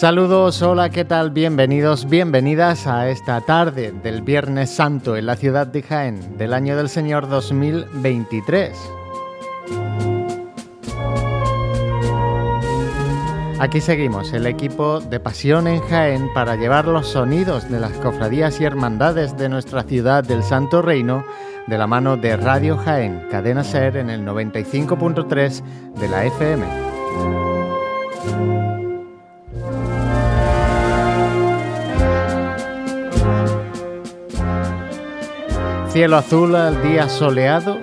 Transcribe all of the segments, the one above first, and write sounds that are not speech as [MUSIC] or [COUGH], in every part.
Saludos, hola, ¿qué tal? Bienvenidos, bienvenidas a esta tarde del Viernes Santo en la ciudad de Jaén del año del Señor 2023. Aquí seguimos, el equipo de Pasión en Jaén, para llevar los sonidos de las cofradías y hermandades de nuestra ciudad del Santo Reino de la mano de Radio Jaén, cadena ser en el 95.3 de la FM. Cielo azul al día soleado,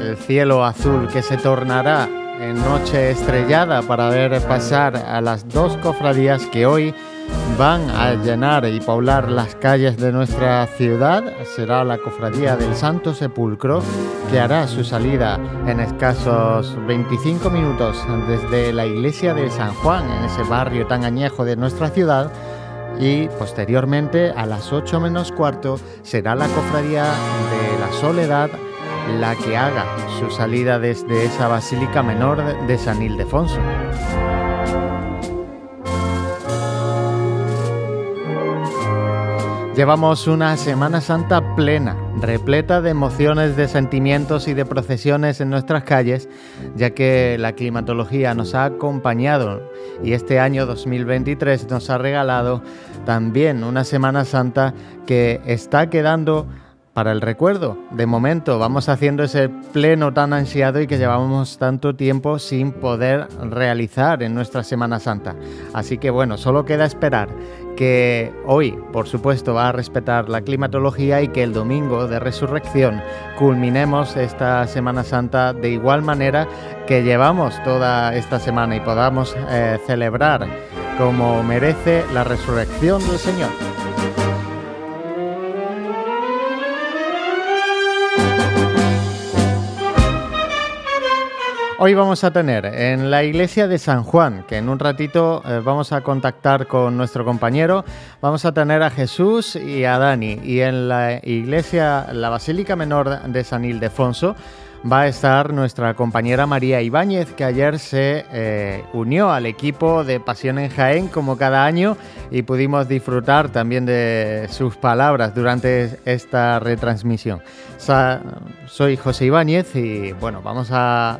el cielo azul que se tornará en noche estrellada para ver pasar a las dos cofradías que hoy van a llenar y poblar las calles de nuestra ciudad. Será la cofradía del Santo Sepulcro que hará su salida en escasos 25 minutos desde la iglesia de San Juan, en ese barrio tan añejo de nuestra ciudad. Y posteriormente, a las 8 menos cuarto, será la cofradía de la Soledad la que haga su salida desde esa basílica menor de San Ildefonso. Llevamos una Semana Santa plena, repleta de emociones, de sentimientos y de procesiones en nuestras calles, ya que la climatología nos ha acompañado y este año 2023 nos ha regalado también una Semana Santa que está quedando para el recuerdo. De momento vamos haciendo ese pleno tan ansiado y que llevamos tanto tiempo sin poder realizar en nuestra Semana Santa. Así que bueno, solo queda esperar que hoy, por supuesto, va a respetar la climatología y que el domingo de resurrección culminemos esta Semana Santa de igual manera que llevamos toda esta semana y podamos eh, celebrar como merece la resurrección del Señor. Hoy vamos a tener en la iglesia de San Juan, que en un ratito eh, vamos a contactar con nuestro compañero, vamos a tener a Jesús y a Dani. Y en la iglesia, la Basílica Menor de San Ildefonso, va a estar nuestra compañera María Ibáñez, que ayer se eh, unió al equipo de Pasión en Jaén como cada año y pudimos disfrutar también de sus palabras durante esta retransmisión. soy José Ibáñez y bueno, vamos a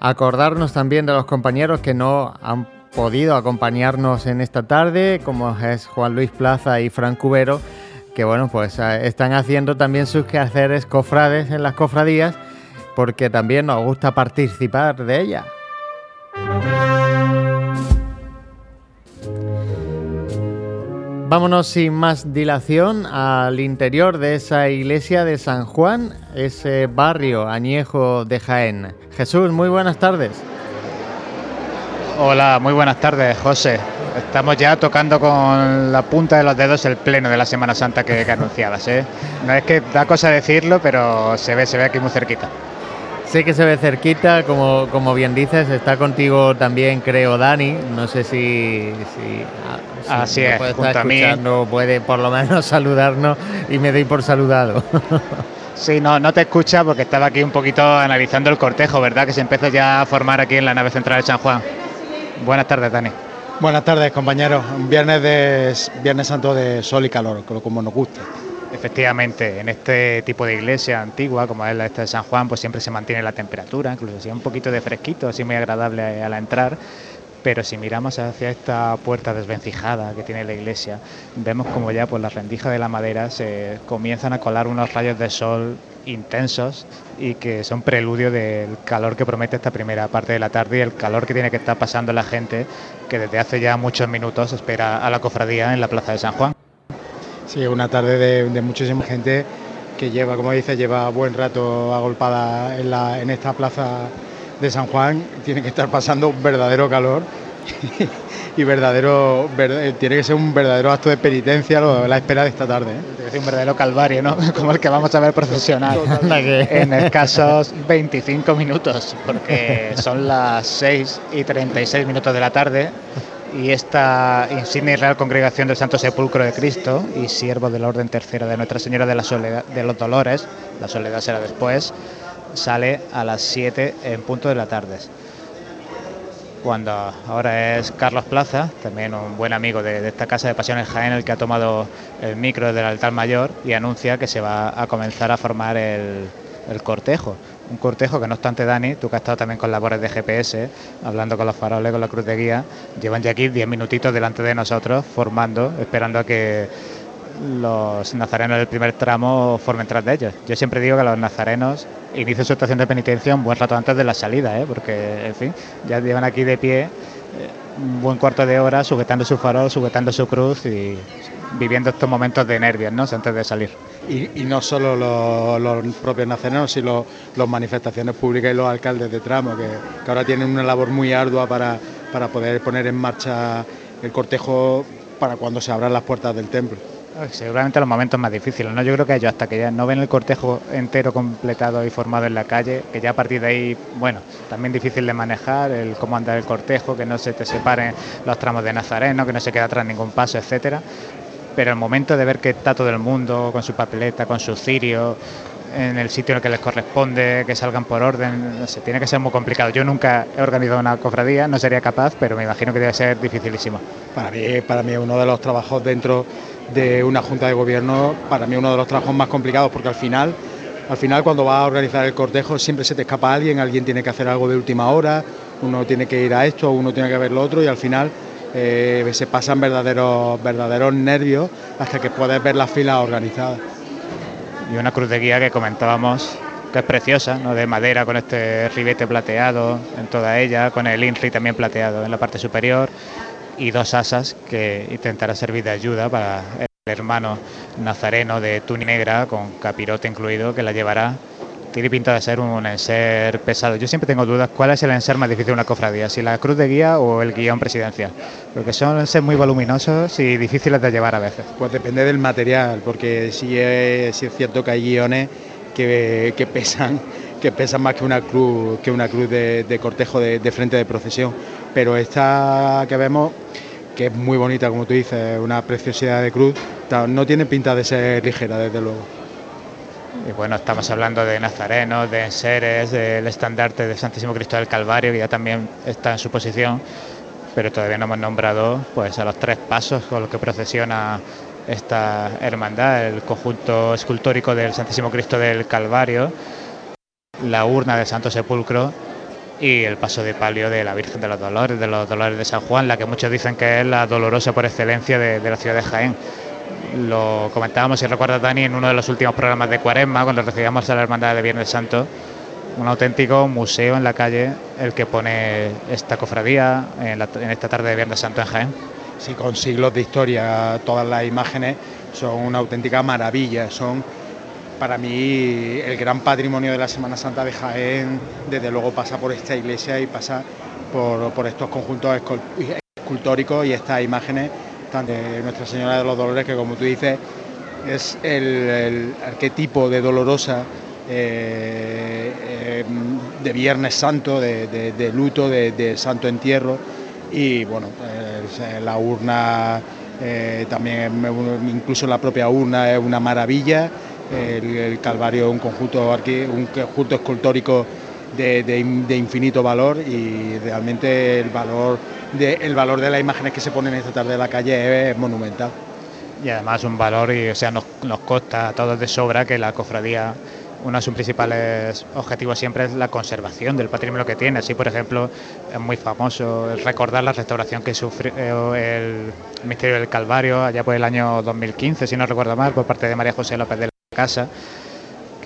Acordarnos también de los compañeros que no han podido acompañarnos en esta tarde, como es Juan Luis Plaza y Fran Cubero, que bueno, pues eh, están haciendo también sus quehaceres cofrades en las cofradías, porque también nos gusta participar de ellas. Vámonos sin más dilación al interior de esa iglesia de San Juan, ese barrio añejo de Jaén. Jesús, muy buenas tardes. Hola, muy buenas tardes, José. Estamos ya tocando con la punta de los dedos el pleno de la Semana Santa que, que anunciabas. ¿eh? No es que da cosa decirlo, pero se ve, se ve aquí muy cerquita. Sé que se ve cerquita, como, como bien dices, está contigo también, creo, Dani. No sé si, si, ah, Así es, puede estar escuchando, puede por lo menos [LAUGHS] saludarnos y me doy por saludado. [LAUGHS] Sí, no, no te escucha porque estaba aquí un poquito analizando el cortejo, ¿verdad? Que se empezó ya a formar aquí en la nave central de San Juan. Buenas tardes, Dani. Buenas tardes, compañeros. Viernes de Viernes Santo de sol y calor, como nos gusta. Efectivamente, en este tipo de iglesia antigua, como es la esta de San Juan, pues siempre se mantiene la temperatura, incluso si un poquito de fresquito, así muy agradable al entrar. Pero si miramos hacia esta puerta desvencijada que tiene la iglesia, vemos como ya por la rendija de la madera se comienzan a colar unos rayos de sol intensos y que son preludio del calor que promete esta primera parte de la tarde y el calor que tiene que estar pasando la gente que desde hace ya muchos minutos espera a la cofradía en la plaza de San Juan. Sí, una tarde de, muchísima gente que lleva, como dice, lleva buen rato agolpada en esta plaza de San Juan. Tiene que estar pasando un verdadero calor y verdadero tiene que ser un verdadero acto de penitencia la espera de esta tarde. ¿eh? Tiene que ser un verdadero calvario, ¿no? [LAUGHS] Como el que vamos a ver profesional [LAUGHS] en escasos 25 minutos, porque son las 6 y 36 minutos de la tarde y esta insignia y real congregación del Santo Sepulcro de Cristo y siervo de la Orden Tercera de Nuestra Señora de la Soledad, de los Dolores, la Soledad será después, sale a las 7 en punto de la tarde. cuando ahora es Carlos Plaza, también un buen amigo de, esta casa de Pasiones Jaén, el que ha tomado el micro del altar mayor y anuncia que se va a comenzar a formar el, el cortejo. Un cortejo que no obstante, Dani, tú que has estado también con labores de GPS, hablando con los faroles, con la cruz de guía, llevan ya aquí 10 minutitos delante de nosotros formando, esperando a que los nazarenos del primer tramo formen tras de ellos. Yo siempre digo que los nazarenos inician su estación de penitencia un buen rato antes de la salida, ¿eh? porque, en fin, ya llevan aquí de pie eh, un buen cuarto de hora sujetando su farol, sujetando su cruz y viviendo estos momentos de nervios ¿no? antes de salir. Y, no solo los, propios nazarenos, sino las manifestaciones públicas y los alcaldes de tramo, que, que ahora tienen una labor muy ardua para, para poder poner en marcha el cortejo para cuando se abran las puertas del templo. Seguramente los momentos más difíciles, ¿no? Yo creo que ellos hasta que ya no ven el cortejo entero completado y formado en la calle, que ya a partir de ahí, bueno, también difícil de manejar, el cómo andar el cortejo, que no se te separen los tramos de Nazareno, que no se quede atrás ningún paso, etcétera. Pero el momento de ver que está todo el mundo con su papeleta, con su cirio, en el sitio en el que les corresponde, que salgan por orden, no sé, tiene que ser muy complicado. Yo nunca he organizado una cofradía, no sería capaz, pero me imagino que debe ser dificilísimo. Para mí, para mí uno de los trabajos dentro de una junta de gobierno, para mí uno de los trabajos más complicados, porque al final, al final cuando vas a organizar el cortejo siempre se te escapa alguien, alguien tiene que hacer algo de última hora, uno tiene que ir a esto, uno tiene que ver lo otro y al final eh, se pasan verdaderos, verdaderos nervios hasta que puedes ver las filas organizadas. Y una cruz de guía que comentábamos que es preciosa, ¿no? de madera con este ribete plateado en toda ella, con el INRI también plateado en la parte superior y dos asas que intentará servir de ayuda para el hermano nazareno de tuni negra con capirote incluido que la llevará. Tiene pinta de ser un enser pesado. Yo siempre tengo dudas cuál es el enser más difícil de una cofradía, si la cruz de guía o el guion presidencial, porque son ser muy voluminosos y difíciles de llevar a veces. Pues depende del material, porque sí es, cierto que hay guiones que, pesan que pesan más que una cruz que una cruz de, cortejo de frente de procesión pero esta que vemos, que es muy bonita, como tú dices, una preciosidad de cruz, no tiene pinta de ser ligera, desde luego. Y bueno, estamos hablando de nazarenos, de enseres, del estandarte del Santísimo Cristo del Calvario, que ya también está en su posición, pero todavía no hemos nombrado pues, a los tres pasos con los que procesiona esta hermandad, el conjunto escultórico del Santísimo Cristo del Calvario, la urna del Santo Sepulcro y el paso de palio de la Virgen de los Dolores, de los Dolores de San Juan, la que muchos dicen que es la dolorosa por excelencia de, la ciudad de Jaén. Lo comentábamos, si recuerdas Dani, en uno de los últimos programas de Cuaresma, cuando recibíamos a la Hermandad de Viernes Santo, un auténtico museo en la calle, el que pone esta cofradía en, en esta tarde de Viernes Santo en Jaén. Sí, con siglos de historia, todas las imágenes son una auténtica maravilla, son para mí el gran patrimonio de la Semana Santa de Jaén, desde luego pasa por esta iglesia y pasa por, estos conjuntos escultóricos y estas imágenes tan de Nuestra Señora de los Dolores, que como tú dices es el, arquetipo de dolorosa eh, eh, de Viernes Santo, de, luto, de, Santo Entierro. Y bueno, pues, la urna eh, también, incluso la propia urna es una maravilla el, Calvario un conjunto, un conjunto escultórico de, infinito valor y realmente el valor, de, el valor de las imágenes que se ponen esta tarde en la calle es, monumental. Y además un valor, y o sea, nos, nos consta a todos de sobra que la cofradía uno de sus principales objetivos siempre es la conservación del patrimonio que tiene. Así, por ejemplo, es muy famoso recordar la restauración que sufrió el Ministerio del Calvario allá por el año 2015, si no recuerdo mal, por parte de María José López de casa,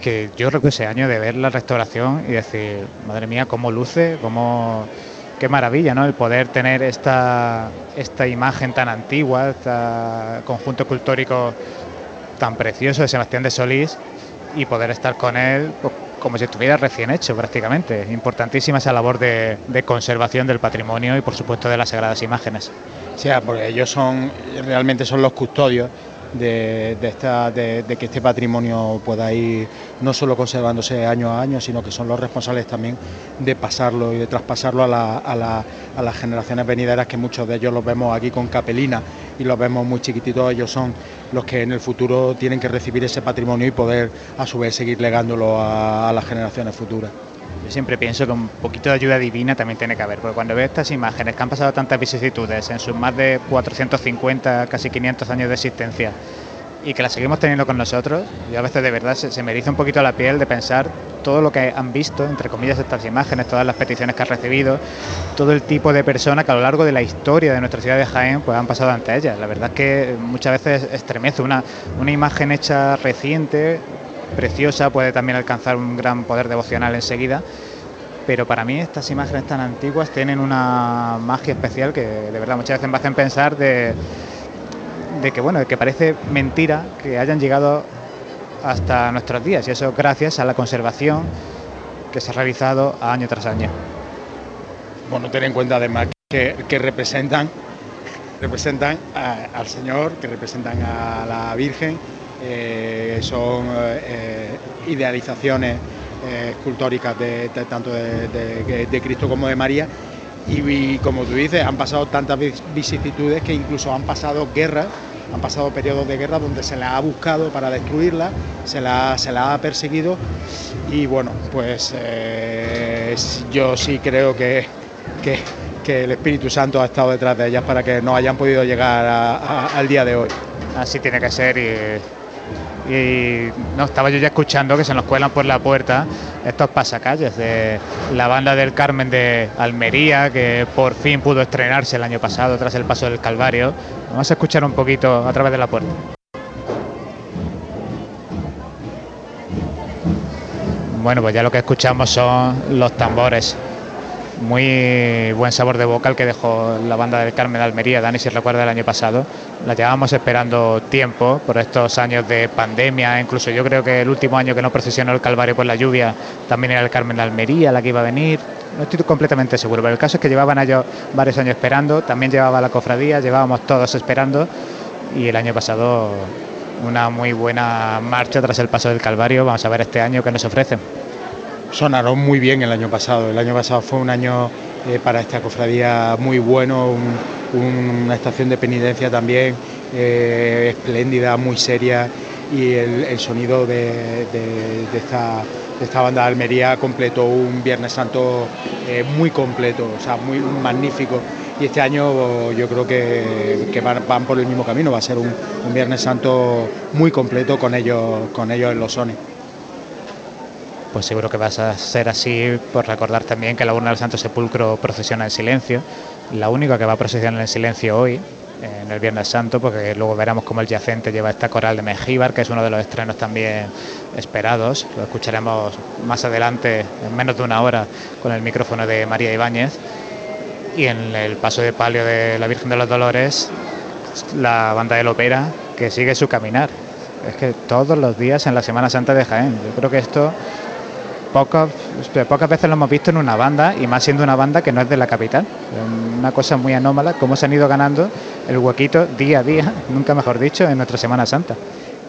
que yo recuerdo ese año de ver la restauración y decir, madre mía, cómo luce, cómo qué maravilla, ¿no? El poder tener esta, esta imagen tan antigua, este conjunto escultórico tan precioso de Sebastián de Solís y poder estar con él pues, como si estuviera recién hecho prácticamente. Importantísima esa labor de, conservación del patrimonio y por supuesto de las sagradas imágenes. Sí, porque ellos son realmente son los custodios de, que este patrimonio pueda ir no solo conservándose año a año, sino que son los responsables también de pasarlo y de traspasarlo a, las generaciones venideras, que muchos de ellos los vemos aquí con capelina y los vemos muy chiquititos, ellos son los que en el futuro tienen que recibir ese patrimonio y poder a su vez seguir legándolo a, las generaciones futuras. Siempre pienso que un poquito de ayuda divina también tiene que haber, porque cuando veo estas imágenes que han pasado tantas vicisitudes en sus más de 450, casi 500 años de existencia, y que la seguimos teniendo con nosotros, yo a veces de verdad se, me eriza un poquito la piel de pensar todo lo que han visto, entre comillas, estas imágenes, todas las peticiones que han recibido, todo el tipo de personas que a lo largo de la historia de nuestra ciudad de Jaén pues han pasado ante ellas. La verdad es que muchas veces estremece una, una imagen hecha reciente, preciosa, puede también alcanzar un gran poder devocional enseguida, pero para mí estas imágenes tan antiguas tienen una magia especial que de verdad muchas veces me hacen pensar de que bueno, que parece mentira que hayan llegado hasta nuestros días y eso gracias a la conservación que se ha realizado año tras año. Bueno, ten en cuenta además que, que representan representan al Señor, que representan a la Virgen, eh, son eh, idealizaciones eh, escultóricas de, tanto de, Cristo como de María y, como tú dices, han pasado tantas vicisitudes que incluso han pasado guerras, han pasado periodos de guerra donde se la ha buscado para destruirla, se la, se la ha perseguido y bueno, pues yo sí creo que, que, el Espíritu Santo ha estado detrás de ellas para que no hayan podido llegar al día de hoy. Así tiene que ser y y no estaba yo ya escuchando que se nos cuelan por la puerta estos pasacalles de la banda del Carmen de Almería que por fin pudo estrenarse el año pasado tras el paso del Calvario. Vamos a escuchar un poquito a través de la puerta. Bueno, pues ya lo que escuchamos son los tambores muy buen sabor de boca el que dejó la banda del Carmen de Almería, Dani, si recuerda el año pasado. La llevábamos esperando tiempo por estos años de pandemia, incluso yo creo que el último año que no procesionó el Calvario por la lluvia también era el Carmen de Almería la que iba a venir. No estoy completamente seguro, pero el caso es que llevaban ellos varios años esperando, también llevaba la cofradía, llevábamos todos esperando y el año pasado una muy buena marcha tras el paso del Calvario. Vamos a ver este año qué nos ofrecen sonaron muy bien el año pasado. El año pasado fue un año eh, para esta cofradía muy bueno, una estación de penitencia también eh, espléndida, muy seria y el, sonido de, esta, banda de Almería completó un Viernes Santo eh, muy completo, o sea, muy magnífico. Y este año yo creo que, van, por el mismo camino, va a ser un, un Viernes Santo muy completo con ellos, con ellos en los sones pues seguro que vas a ser así por recordar también que la urna del Santo Sepulcro procesiona en silencio, la única que va a procesionar en silencio hoy, en el Viernes Santo, porque luego veremos cómo el yacente lleva esta coral de Mengíbar, que es uno de los estrenos también esperados, lo escucharemos más adelante, en menos de una hora, con el micrófono de María Ibáñez, y en el paso de palio de la Virgen de los Dolores, la banda del ópera, que sigue su caminar. Es que todos los días en la Semana Santa de Jaén, yo creo que esto pocas, pocas veces lo hemos visto en una banda y más siendo una banda que no es de la capital. Una cosa muy anómala, cómo se han ido ganando el huequito día a día, [LAUGHS] nunca mejor dicho, en nuestra Semana Santa.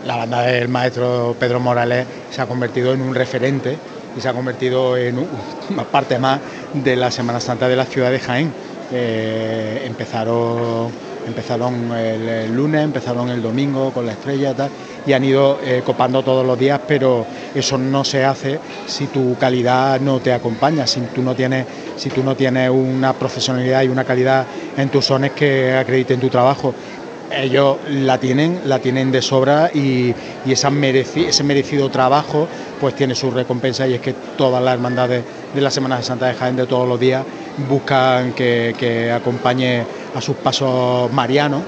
La banda del maestro Pedro Morales se ha convertido en un referente y se ha convertido en [LAUGHS] una parte más de la Semana Santa de la ciudad de Jaén. Eh, empezaron empezaron el, lunes, empezaron el domingo con la estrella tal, y han ido eh, copando todos los días, pero eso no se hace si tu calidad no te acompaña, si tú no tienes, si tú no tienes una profesionalidad y una calidad en tus sones que acrediten tu trabajo. Ellos la tienen, la tienen de sobra y, ese merecido trabajo pues tiene su recompensa y es que todas las hermandades de la Semana de Santa de Jaén de todos los días buscan que, que acompañe a sus pasos marianos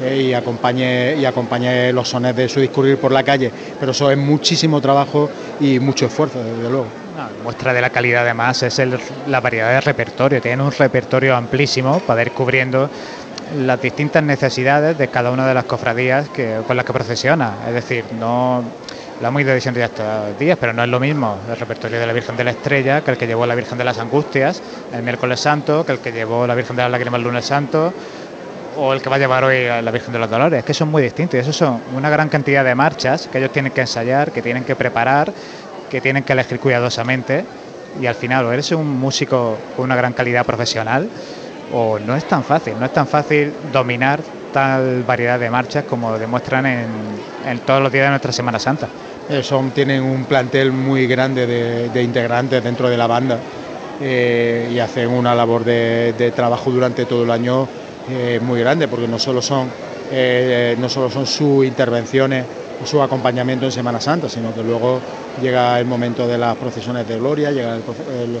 eh, y acompañe y acompañe los sones de su discurrir por la calle. Pero eso es muchísimo trabajo y mucho esfuerzo, desde luego. muestra de la calidad además es la variedad de repertorio. Tienen un repertorio amplísimo para ir cubriendo las distintas necesidades de cada una de las cofradías que, con las que procesiona. Es decir, no la hemos ido diciendo ya estos días, pero no es lo mismo el repertorio de la Virgen de la Estrella que el que llevó la Virgen de las Angustias el miércoles santo, que el que llevó la Virgen de las Lágrimas el lunes santo, o el que va a llevar hoy a la Virgen de los Dolores, que son muy distintos y eso son una gran cantidad de marchas que ellos tienen que ensayar, que tienen que preparar, que tienen que elegir cuidadosamente y al final o eres un músico con una gran calidad profesional o no es tan fácil, no es tan fácil dominar tal variedad de marchas como demuestran en, en todos los días de nuestra Semana Santa. Eh, son, tienen un plantel muy grande de, integrantes dentro de la banda eh, y hacen una labor de, trabajo durante todo el año muy grande, porque no solo son, no solo son sus intervenciones o su acompañamiento en Semana Santa, sino que luego llega el momento de las procesiones de gloria, llega el,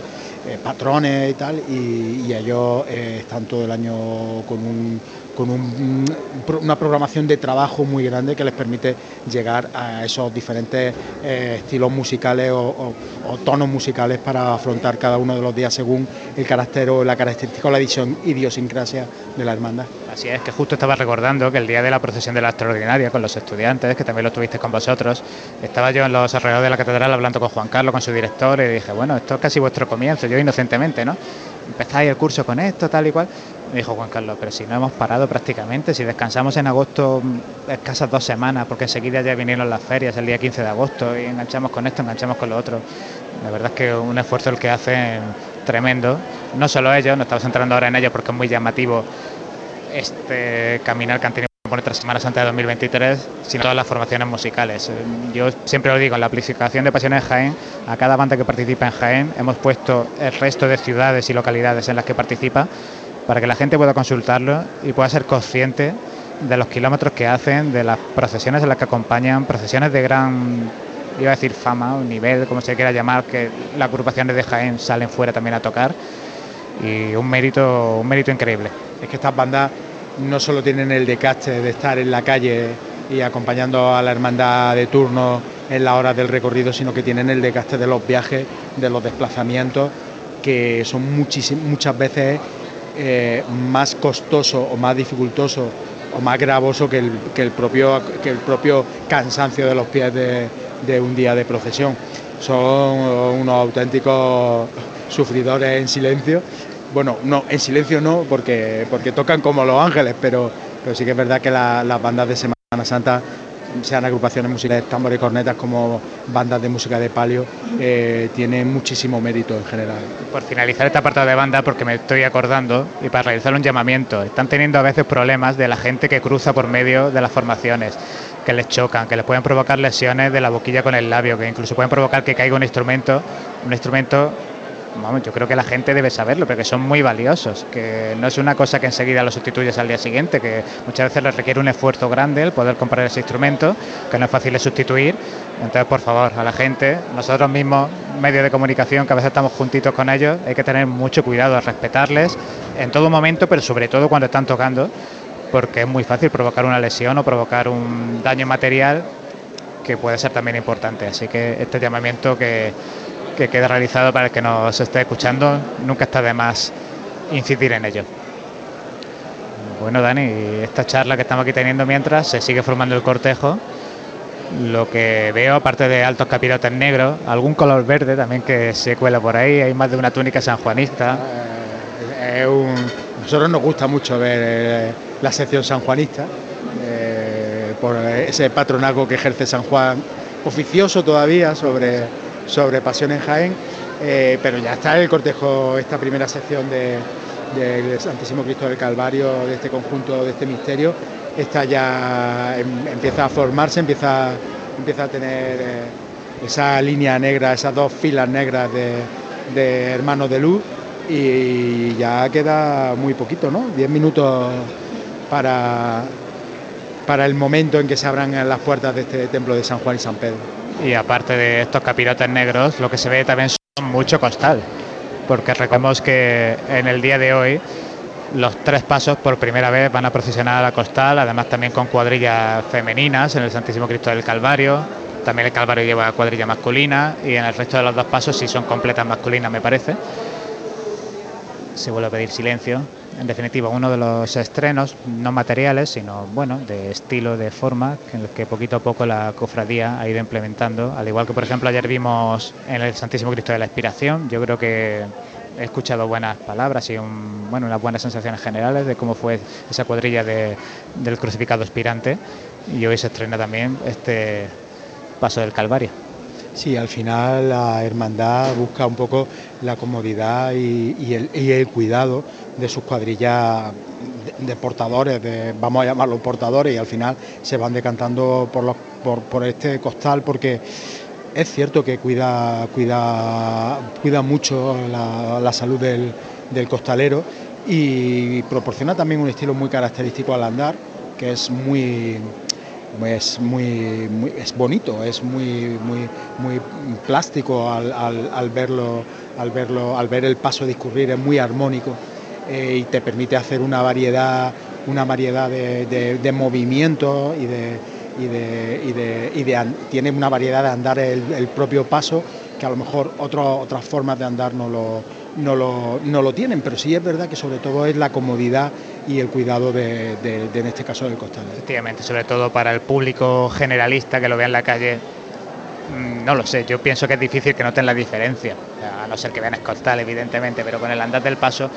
patrones y tal, y, ellos están todo el año con un con una programación de trabajo muy grande que les permite llegar a esos diferentes eh, estilos musicales o, tonos musicales para afrontar cada uno de los días según el carácter o la característica o la idiosincrasia de la hermandad. Así es, que justo estaba recordando que el día de la procesión de la extraordinaria con los estudiantes, que también lo tuviste con vosotros, estaba yo en los alrededores de la catedral hablando con Juan Carlos, con su director, y dije, bueno, esto es casi vuestro comienzo, yo inocentemente, ¿no? Empezáis el curso con esto, tal y cual. Me dijo Juan Carlos, pero si no hemos parado prácticamente, si descansamos en agosto mm, escasas dos semanas, porque enseguida ya vinieron las ferias el día 15 de agosto y enganchamos con esto, enganchamos con lo otro. La verdad es que un esfuerzo el que hacen tremendo. No solo ellos, no estamos entrando ahora en ello porque es muy llamativo este caminar que han tenido por tres semanas antes de 2023, sino todas las formaciones musicales. Yo siempre lo digo, en la aplicación de Pasiones Jaén, a cada banda que participa en Jaén hemos puesto el resto de ciudades y localidades en las que participa para que la gente pueda consultarlo y pueda ser consciente de los kilómetros que hacen, de las procesiones en las que acompañan, procesiones de gran, iba a decir fama o nivel, como se quiera llamar, que las agrupaciones de Jaén salen fuera también a tocar y un mérito, un mérito increíble. Es que estas bandas no solo tienen el decaste de estar en la calle y acompañando a la hermandad de turno en la hora del recorrido, sino que tienen el decaste de los viajes, de los desplazamientos, que son muchas veces eh, más costoso o más dificultoso o más gravoso que el, propio, que el propio cansancio de los pies de, un día de procesión. Son unos auténticos sufridores en silencio. Bueno, no, en silencio no, porque, porque tocan como los ángeles, pero, pero sí que es verdad que las bandas de Semana Santa sean agrupaciones musicales, tambores y cornetas como bandas de música de palio, eh, tienen muchísimo mérito en general. Por finalizar esta parte de banda, porque me estoy acordando, y para realizar un llamamiento, están teniendo a veces problemas de la gente que cruza por medio de las formaciones, que les chocan, que les pueden provocar lesiones de la boquilla con el labio, que incluso pueden provocar que caiga un instrumento, un instrumento yo creo que la gente debe saberlo, porque son muy valiosos, que no es una cosa que enseguida lo sustituyes al día siguiente, que muchas veces les requiere un esfuerzo grande el poder comprar ese instrumento, que no es fácil de sustituir. Entonces, por favor, a la gente, nosotros mismos, medios de comunicación, que a veces estamos juntitos con ellos, hay que tener mucho cuidado, respetarles en todo momento, pero sobre todo cuando están tocando, porque es muy fácil provocar una lesión o provocar un daño material que puede ser también importante. Así que este llamamiento que que quede realizado para el que nos esté escuchando. Nunca está de más incidir en ello. Bueno, Dani, esta charla que estamos aquí teniendo mientras se sigue formando el cortejo, lo que veo, aparte de altos capirotes negros, algún color verde también que se cuela por ahí, hay más de una túnica sanjuanista. Eh, nosotros nos gusta mucho ver eh, la sección sanjuanista, eh, por ese patronazgo que ejerce San Juan, oficioso todavía sobre sobre Pasión en Jaén, eh, pero ya está el cortejo, esta primera sección del Santísimo Cristo del Calvario, de este conjunto, de este misterio, está ya em, empieza a formarse, empieza, empieza a tener eh, esa línea negra, esas dos filas negras de, hermanos de luz y ya queda muy poquito, ¿no? Diez minutos para, para el momento en que se abran las puertas de este templo de San Juan y San Pedro y aparte de estos capirotes negros, lo que se ve también son mucho costal, porque recordemos que en el día de hoy los tres pasos por primera vez van a procesionar a la costal, además también con cuadrillas femeninas en el Santísimo Cristo del Calvario, también el Calvario lleva cuadrilla masculina y en el resto de los dos pasos sí son completas masculinas me parece. Se vuelve a pedir silencio en definitiva, uno de los estrenos, no materiales, sino bueno, de estilo, de forma, que, que poquito a poco la cofradía ha ido implementando. Al igual que, por ejemplo, ayer vimos en el Santísimo Cristo de la Inspiración, yo creo que he escuchado buenas palabras y un, bueno, unas buenas sensaciones generales de cómo fue esa cuadrilla del crucificado aspirante. Y hoy se estrena también este paso del Calvario. Sí, al final la hermandad busca un poco la comodidad el, y el, cuidado de sus cuadrillas de, portadores, de, vamos a llamarlos portadores, y al final se van decantando por, los, por, este costal porque es cierto que cuida, cuida, cuida mucho la, salud del, costalero y proporciona también un estilo muy característico al andar, que es muy es muy, es bonito, es muy muy muy plástico al, al, verlo al verlo al ver el paso discurrir es muy armónico eh, y te permite hacer una variedad, una variedad de, movimientos y de, y de, tiene una variedad de andar el, propio paso que a lo mejor otras formas de andar no lo, no lo, no lo, tienen, pero sí es verdad que sobre todo es la comodidad y el cuidado de, en este caso del costal. Efectivamente, sobre todo para el público generalista que lo vea en la calle, mm, no lo sé, yo pienso que es difícil que noten la diferencia, a no ser que vean escoltal, evidentemente, pero con el andar del paso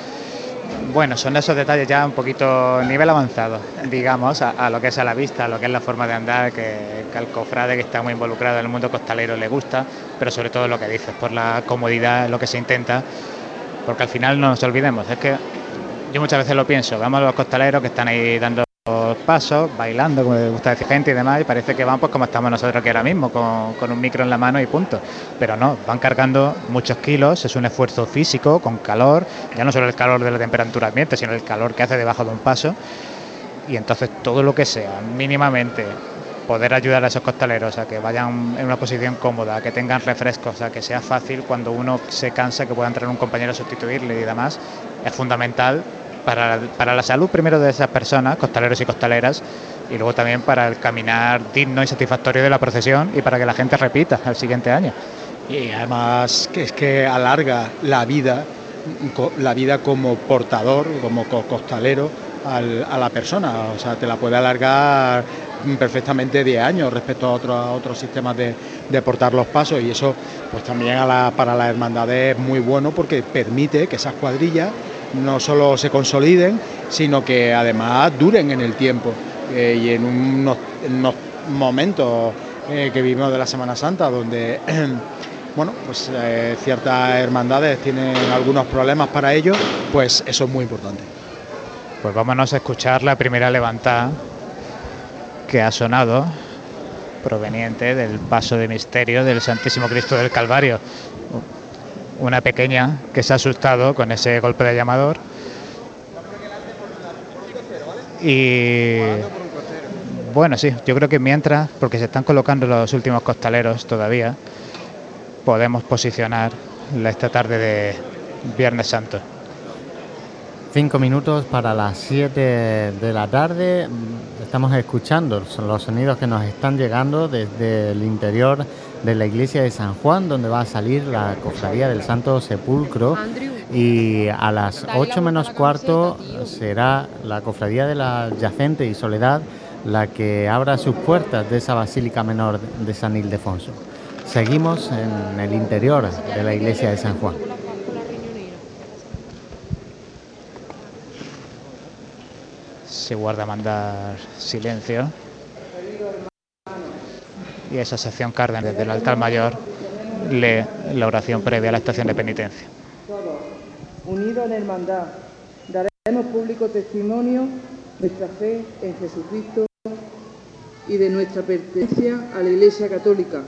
bueno, son esos detalles ya un poquito nivel avanzado, digamos, a, lo que es a la vista, a lo que es la forma de andar, que, que, al cofrade que está muy involucrado en el mundo costalero le gusta, pero sobre todo lo que dices, por la comodidad, lo que se intenta, porque al final no nos olvidemos, es que yo muchas veces lo pienso, vemos a los costaleros que están ahí dando pasos, bailando, como me gusta decir gente y demás, y parece que van pues como estamos nosotros aquí ahora mismo, con, un micro en la mano y punto. Pero no, van cargando muchos kilos, es un esfuerzo físico, con calor, ya no solo el calor de la temperatura ambiente, sino el calor que hace debajo de un paso. Y entonces todo lo que sea, mínimamente, poder ayudar a esos costaleros a que vayan en una posición cómoda, a que tengan refrescos, a que sea fácil cuando uno se cansa que pueda entrar un compañero a sustituirle y demás, es fundamental para, la salud primero de esas personas, costaleros y costaleras, y luego también para el caminar digno y satisfactorio de la procesión y para que la gente repita el siguiente año. Y además que es que alarga la vida, la vida como portador, como costalero a la persona, o sea, te la puede alargar perfectamente 10 años respecto a otros, otros sistemas de, portar los pasos y eso pues también para las hermandades es muy bueno porque permite que esas cuadrillas no solo se consoliden, sino que además duren en el tiempo. Eh, y en unos, momentos eh, que vivimos de la Semana Santa, donde [CLEARS THROAT] bueno, pues eh, ciertas hermandades tienen algunos problemas para ello, pues eso es muy importante. Pues vámonos a escuchar la primera levantada que ha sonado proveniente del paso de misterio del Santísimo Cristo del Calvario una pequeña que se ha asustado con ese golpe de llamador. Y bueno, sí, yo creo que mientras, porque se están colocando los últimos costaleros todavía, podemos posicionar esta tarde de Viernes Santo. Cinco minutos para las siete de la tarde. Estamos escuchando los sonidos que nos están llegando desde el interior de la iglesia de San Juan, donde va a salir la cofradía del Santo Sepulcro. Y a las 8 menos cuarto será la cofradía de la Yacente y Soledad la que abra sus puertas de esa basílica menor de San Ildefonso. Seguimos en el interior de la iglesia de San Juan. Se guarda mandar silencio y esa sección carden desde el altar mayor lee la oración previa a la estación de penitencia. Todos, unidos en hermandad, daremos público testimonio de nuestra fe en Jesucristo y de nuestra pertenencia a la Iglesia Católica.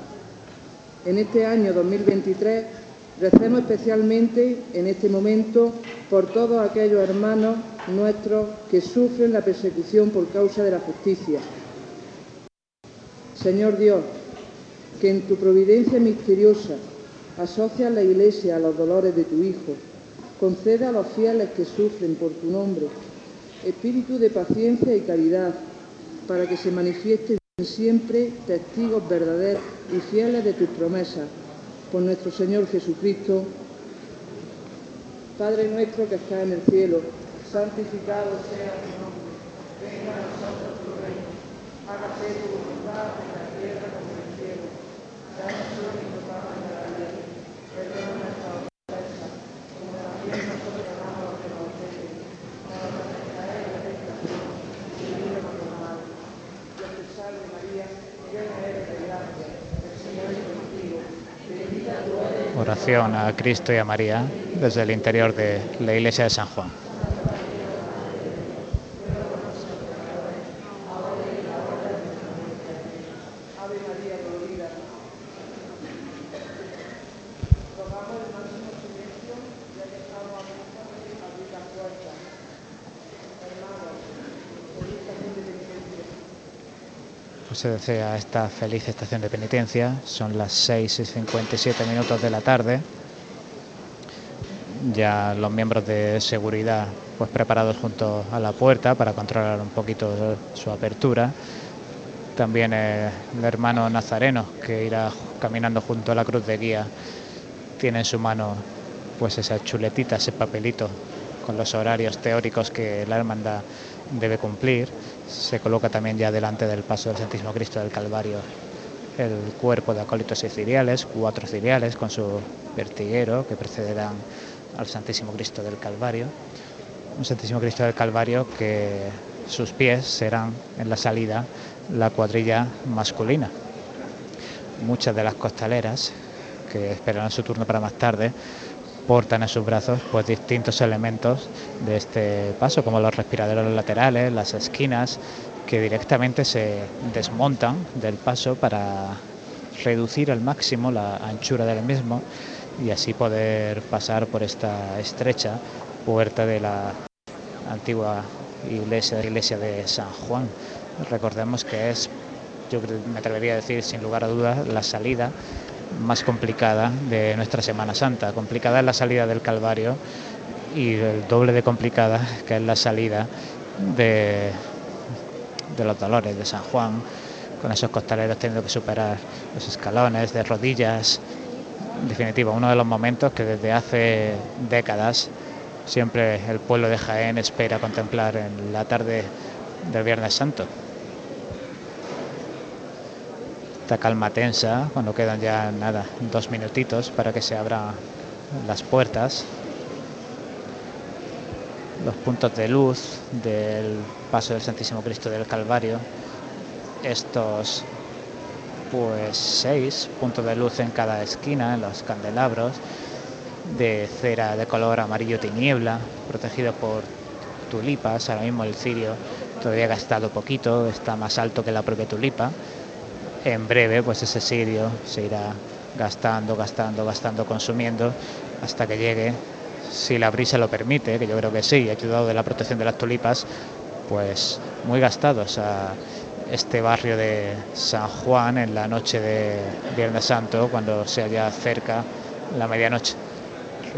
En este año 2023 recemos especialmente en este momento por todos aquellos hermanos nuestros que sufren la persecución por causa de la justicia Señor Dios, que en tu providencia misteriosa asocias la Iglesia a los dolores de tu Hijo, conceda a los fieles que sufren por tu nombre espíritu de paciencia y caridad, para que se manifiesten siempre testigos verdaderos y fieles de tus promesas. Por nuestro Señor Jesucristo, Padre nuestro que estás en el cielo, santificado sea tu nombre. Venga a nosotros tu reino. Hágase tu voluntad A Cristo y a María desde el interior de la iglesia de San Juan. Se desea esta feliz estación de penitencia. Son las 6 y 57 minutos de la tarde. Ya los miembros de seguridad pues preparados junto a la puerta para controlar un poquito su apertura. También el hermano Nazareno que irá caminando junto a la cruz de guía tiene en su mano pues esa chuletita, ese papelito con los horarios teóricos que la hermandad debe cumplir. Se coloca también ya delante del paso del Santísimo Cristo del Calvario el cuerpo de acólitos siciliales, cuatro ciriales con su vertiguero que precederán al Santísimo Cristo del Calvario. Un Santísimo Cristo del Calvario que sus pies serán en la salida la cuadrilla masculina. Muchas de las costaleras que esperarán su turno para más tarde portan en sus brazos pues distintos elementos de este paso, como los respiraderos laterales, las esquinas, que directamente se desmontan del paso para reducir al máximo la anchura del mismo y así poder pasar por esta estrecha puerta de la antigua iglesia, iglesia de San Juan. Recordemos que es, yo me atrevería a decir sin lugar a dudas, la salida más complicada de nuestra Semana Santa. Complicada es la salida del Calvario y el doble de complicada que es la salida de, los dolores de San Juan, con esos costaleros teniendo que superar los escalones de rodillas. En definitiva, uno de los momentos que desde hace décadas siempre el pueblo de Jaén espera contemplar en la tarde del Viernes Santo. Calma tensa cuando quedan ya nada, dos minutitos para que se abran las puertas. Los puntos de luz del paso del Santísimo Cristo del Calvario. Estos pues seis puntos de luz en cada esquina, en los candelabros, de cera de color amarillo tiniebla, protegido por tulipas. Ahora mismo el cirio todavía ha gastado poquito, está más alto que la propia tulipa en breve pues ese sirio se irá gastando, gastando, gastando, consumiendo hasta que llegue, si la brisa lo permite, que yo creo que sí, ayudado de la protección de las tulipas, pues muy gastados a este barrio de San Juan en la noche de Viernes Santo, cuando se haya cerca la medianoche.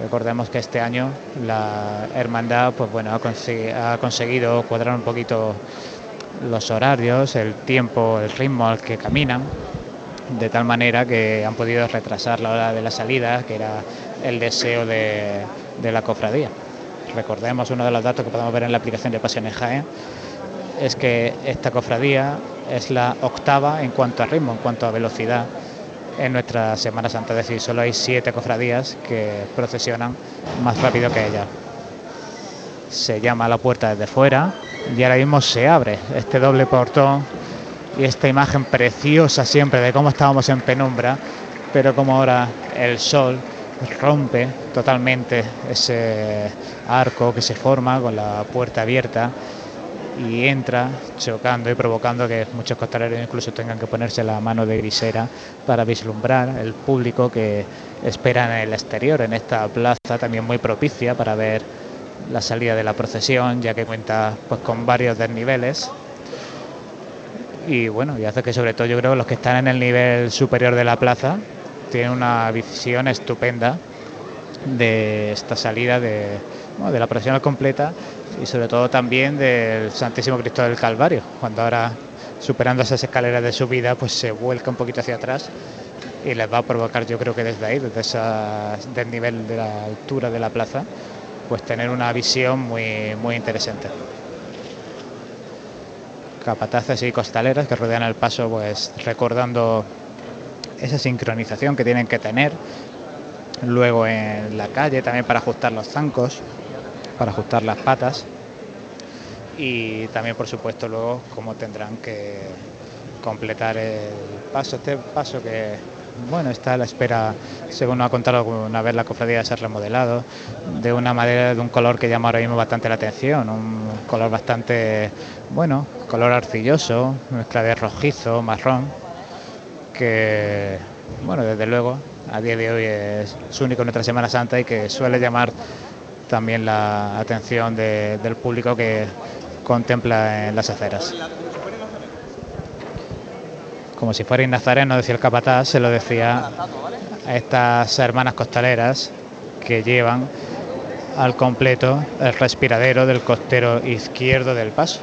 Recordemos que este año la hermandad pues bueno, ha, conseguido cuadrar un poquito los horarios, el tiempo, el ritmo al que caminan, de tal manera que han podido retrasar la hora de la salida, que era el deseo de, la cofradía. Recordemos uno de los datos que podemos ver en la aplicación de Pasiones Jaén, es que esta cofradía es la octava en cuanto a ritmo, en cuanto a velocidad en nuestra Semana Santa, es decir, solo hay siete cofradías que procesionan más rápido que ella. Se llama a la puerta desde fuera, y ahora mismo se abre este doble portón y esta imagen preciosa siempre de cómo estábamos en penumbra, pero como ahora el sol rompe totalmente ese arco que se forma con la puerta abierta y entra chocando y provocando que muchos costaleros incluso tengan que ponerse la mano de grisera para vislumbrar el público que espera en el exterior, en esta plaza también muy propicia para ver la salida de la procesión, ya que cuenta pues con varios desniveles. Y bueno, y hace que sobre todo yo creo los que están en el nivel superior de la plaza tienen una visión estupenda de esta salida de, de la procesión completa y sobre todo también del Santísimo Cristo del Calvario, cuando ahora superando esas escaleras de subida pues se vuelca un poquito hacia atrás y les va a provocar yo creo que desde ahí, desde esa, nivel de la altura de la plaza, pues tener una visión muy, muy interesante. Capataces y costaleras que rodean el paso, pues recordando esa sincronización que tienen que tener. Luego en la calle también para ajustar los zancos, para ajustar las patas. Y también, por supuesto, luego cómo tendrán que completar el paso. Este paso que bueno, está a la espera, según nos ha contado alguna vez la cofradía de ser remodelado, de una madera de un color que llama ahora mismo bastante la atención, un color bastante, bueno, color arcilloso, mezcla de rojizo, marrón, que, bueno, desde luego, a día de hoy es, único en nuestra Semana Santa y que suele llamar también la atención del público que contempla en las aceras. Como si fuera nazareno, decía el capataz, se lo decía a estas hermanas costaleras que llevan al completo el respiradero del costero izquierdo del paso.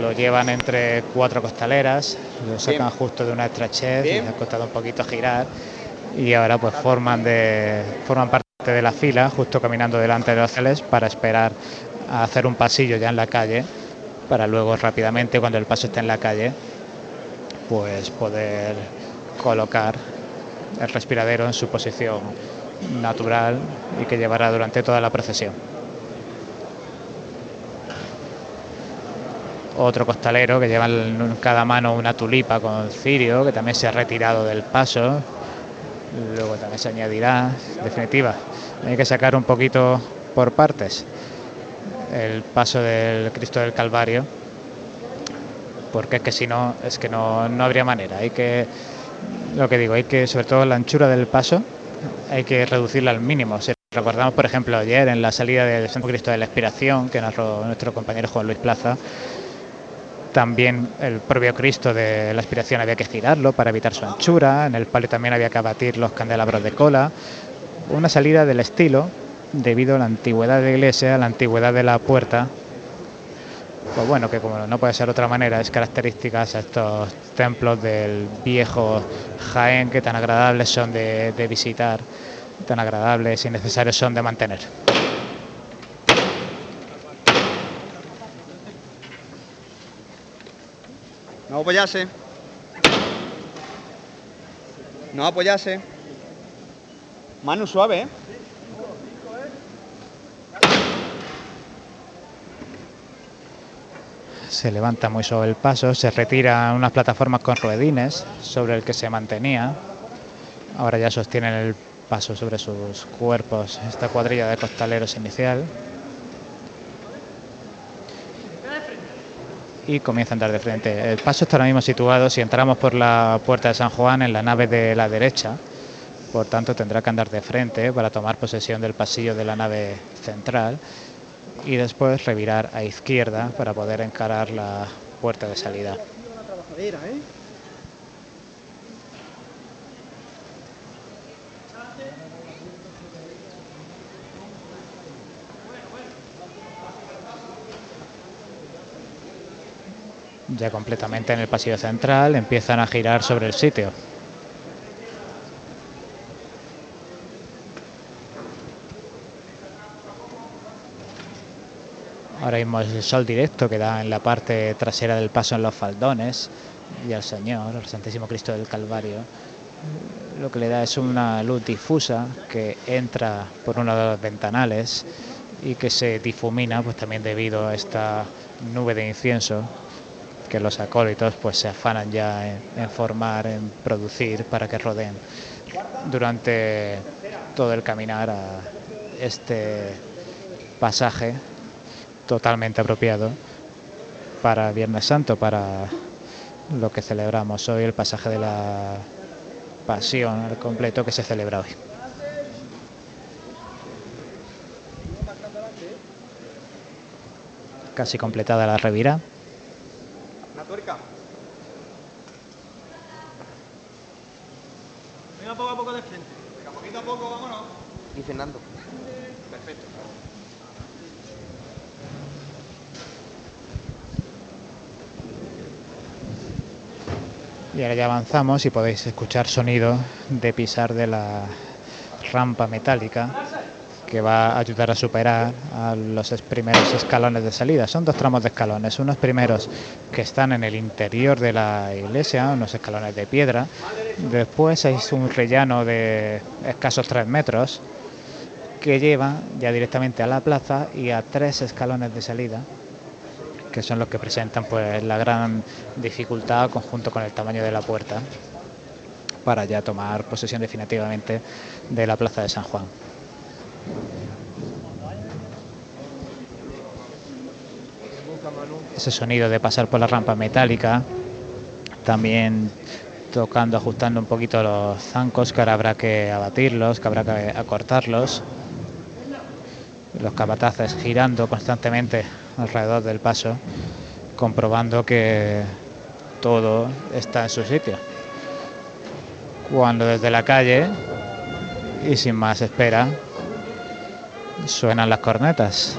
Lo llevan entre cuatro costaleras, lo sacan justo de una estrechez, les ha costado un poquito girar. Y ahora pues forman de forman parte de la fila, justo caminando delante de los celes para esperar a hacer un pasillo ya en la calle, para luego rápidamente cuando el paso esté en la calle, pues poder colocar el respiradero en su posición natural y que llevará durante toda la procesión. Otro costalero que lleva en cada mano una tulipa con cirio, que también se ha retirado del paso. Luego también se añadirá, en definitiva, hay que sacar un poquito por partes el paso del Cristo del Calvario, porque es que si no, es que no, no habría manera. Hay que, lo que digo, hay que, sobre todo la anchura del paso, hay que reducirla al mínimo. Si recordamos, por ejemplo, ayer en la salida del Santo Cristo de la Expiración, que narró nuestro compañero Juan Luis Plaza, también el propio Cristo de la Expiración había que girarlo para evitar su anchura, en el palio también había que abatir los candelabros de cola. Una salida del estilo, debido a la antigüedad de la iglesia, a la antigüedad de la puerta, pues bueno, que como no puede ser de otra manera, es características a estos templos del viejo Jaén que tan agradables son de, visitar, tan agradables y necesarios son de mantener. No apoyarse. No apoyarse. Mano suave, ¿eh? Se levanta muy suave el paso, se retira unas plataformas con ruedines sobre el que se mantenía. Ahora ya sostienen el paso sobre sus cuerpos esta cuadrilla de costaleros inicial. Y comienza a andar de frente. El paso está ahora mismo situado, si entramos por la puerta de San Juan, en la nave de la derecha. Por tanto, tendrá que andar de frente para tomar posesión del pasillo de la nave central y después revirar a izquierda para poder encarar la puerta de salida. Ya completamente en el pasillo central empiezan a girar sobre el sitio. Ahora mismo es el sol directo que da en la parte trasera del paso en los faldones y al Señor, al Santísimo Cristo del Calvario, lo que le da es una luz difusa que entra por uno de los ventanales y que se difumina pues también debido a esta nube de incienso que los acólitos pues se afanan ya en, en formar, en producir para que rodeen durante todo el caminar a este pasaje totalmente apropiado para Viernes Santo, para lo que celebramos hoy, el pasaje de la pasión al completo que se celebra hoy. Casi completada la revira. Una tuerca. Venga poco a poco de frente. Venga, poquito a poco, vámonos. Y Fernando. Perfecto. Ya avanzamos y podéis escuchar sonido de pisar de la rampa metálica que va a ayudar a superar a los primeros escalones de salida. Son dos tramos de escalones, unos primeros que están en el interior de la iglesia, unos escalones de piedra. Después hay un rellano de escasos tres metros que lleva ya directamente a la plaza y a tres escalones de salida que son los que presentan pues la gran dificultad conjunto con el tamaño de la puerta para ya tomar posesión definitivamente de la plaza de San Juan. Ese sonido de pasar por la rampa metálica, también tocando, ajustando un poquito los zancos, que ahora habrá que abatirlos, que habrá que acortarlos. Los capataces girando constantemente alrededor del paso, comprobando que todo está en su sitio. Cuando desde la calle, y sin más espera, suenan las cornetas.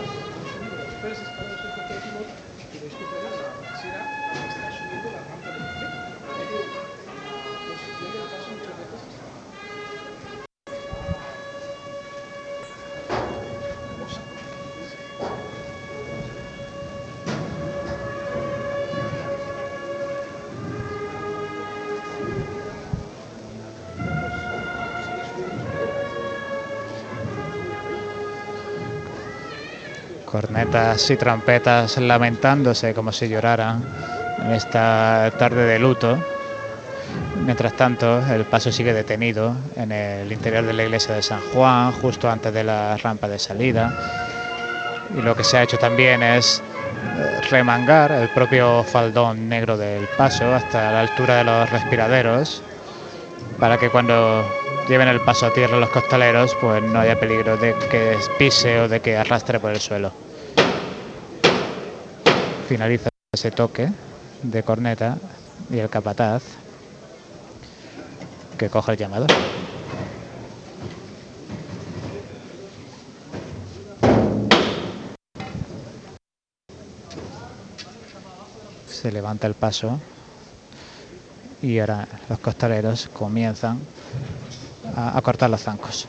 Cornetas y trompetas lamentándose como si lloraran en esta tarde de luto. Mientras tanto, el paso sigue detenido en el interior de la iglesia de San Juan, justo antes de la rampa de salida. Y lo que se ha hecho también es eh, remangar el propio faldón negro del paso hasta la altura de los respiraderos para que cuando lleven el paso a tierra los costaleros, pues no haya peligro de que pise o de que arrastre por el suelo. Finaliza ese toque de corneta y el capataz que coge el llamado. Se levanta el paso y ahora los costaleros comienzan a, cortar los zancos.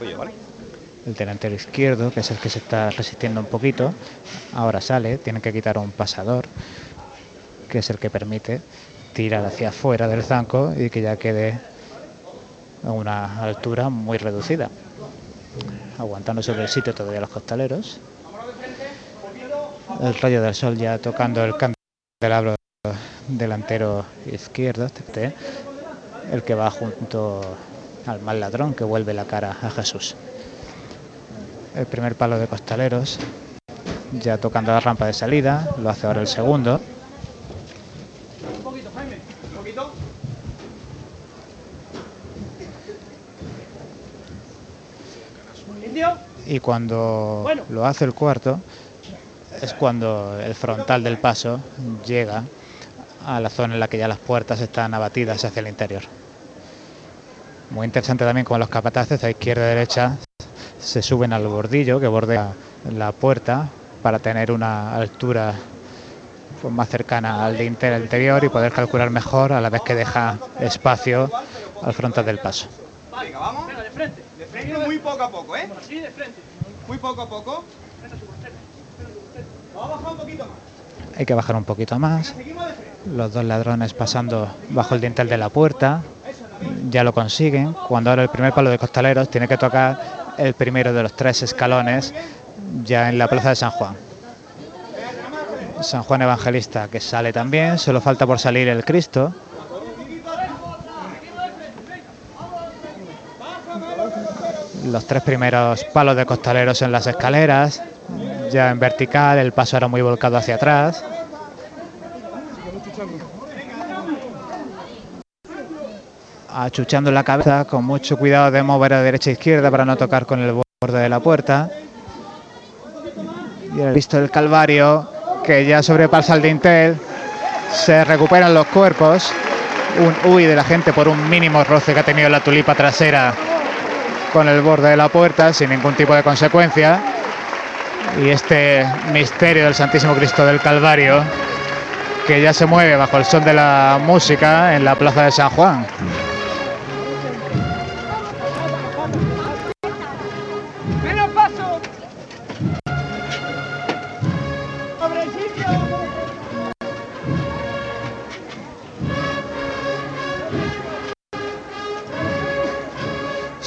El delantero izquierdo, que es el que se está resistiendo un poquito, ahora sale, tiene que quitar un pasador, que es el que permite tirar hacia afuera del zanco y que ya quede a una altura muy reducida. Aguantando sobre el sitio todavía los costaleros. El rayo del sol ya tocando el candelabro delantero izquierdo, este, el que va junto al mal ladrón que vuelve la cara a Jesús. El primer palo de costaleros, ya tocando la rampa de salida, lo hace ahora el segundo. Y cuando lo hace el cuarto, es cuando el frontal del paso llega a la zona en la que ya las puertas están abatidas hacia el interior. Muy interesante también como los capataces a izquierda y derecha se suben al bordillo que bordea la puerta para tener una altura pues, más cercana al dintel interior y poder calcular mejor a la vez que deja espacio al frontal del paso. Venga, vamos. de frente. De frente muy poco a poco, ¿eh? Sí, de frente. Muy poco a poco. Vamos a bajar un poquito más. Hay que bajar un poquito más. Los dos ladrones pasando bajo el dintel de la puerta ya lo consiguen. Cuando ahora el primer palo de costaleros tiene que tocar el primero de los tres escalones ya en la plaza de San Juan. San Juan Evangelista que sale también, solo falta por salir el Cristo. Los tres primeros palos de costaleros en las escaleras, ya en vertical, el paso era muy volcado hacia atrás. Achuchando la cabeza, con mucho cuidado de mover a derecha e izquierda para no tocar con el borde de la puerta. Y el visto del Calvario, que ya sobrepasa el dintel, se recuperan los cuerpos. Un uy de la gente por un mínimo roce que ha tenido la tulipa trasera con el borde de la puerta, sin ningún tipo de consecuencia. Y este misterio del Santísimo Cristo del Calvario, que ya se mueve bajo el son de la música en la plaza de San Juan.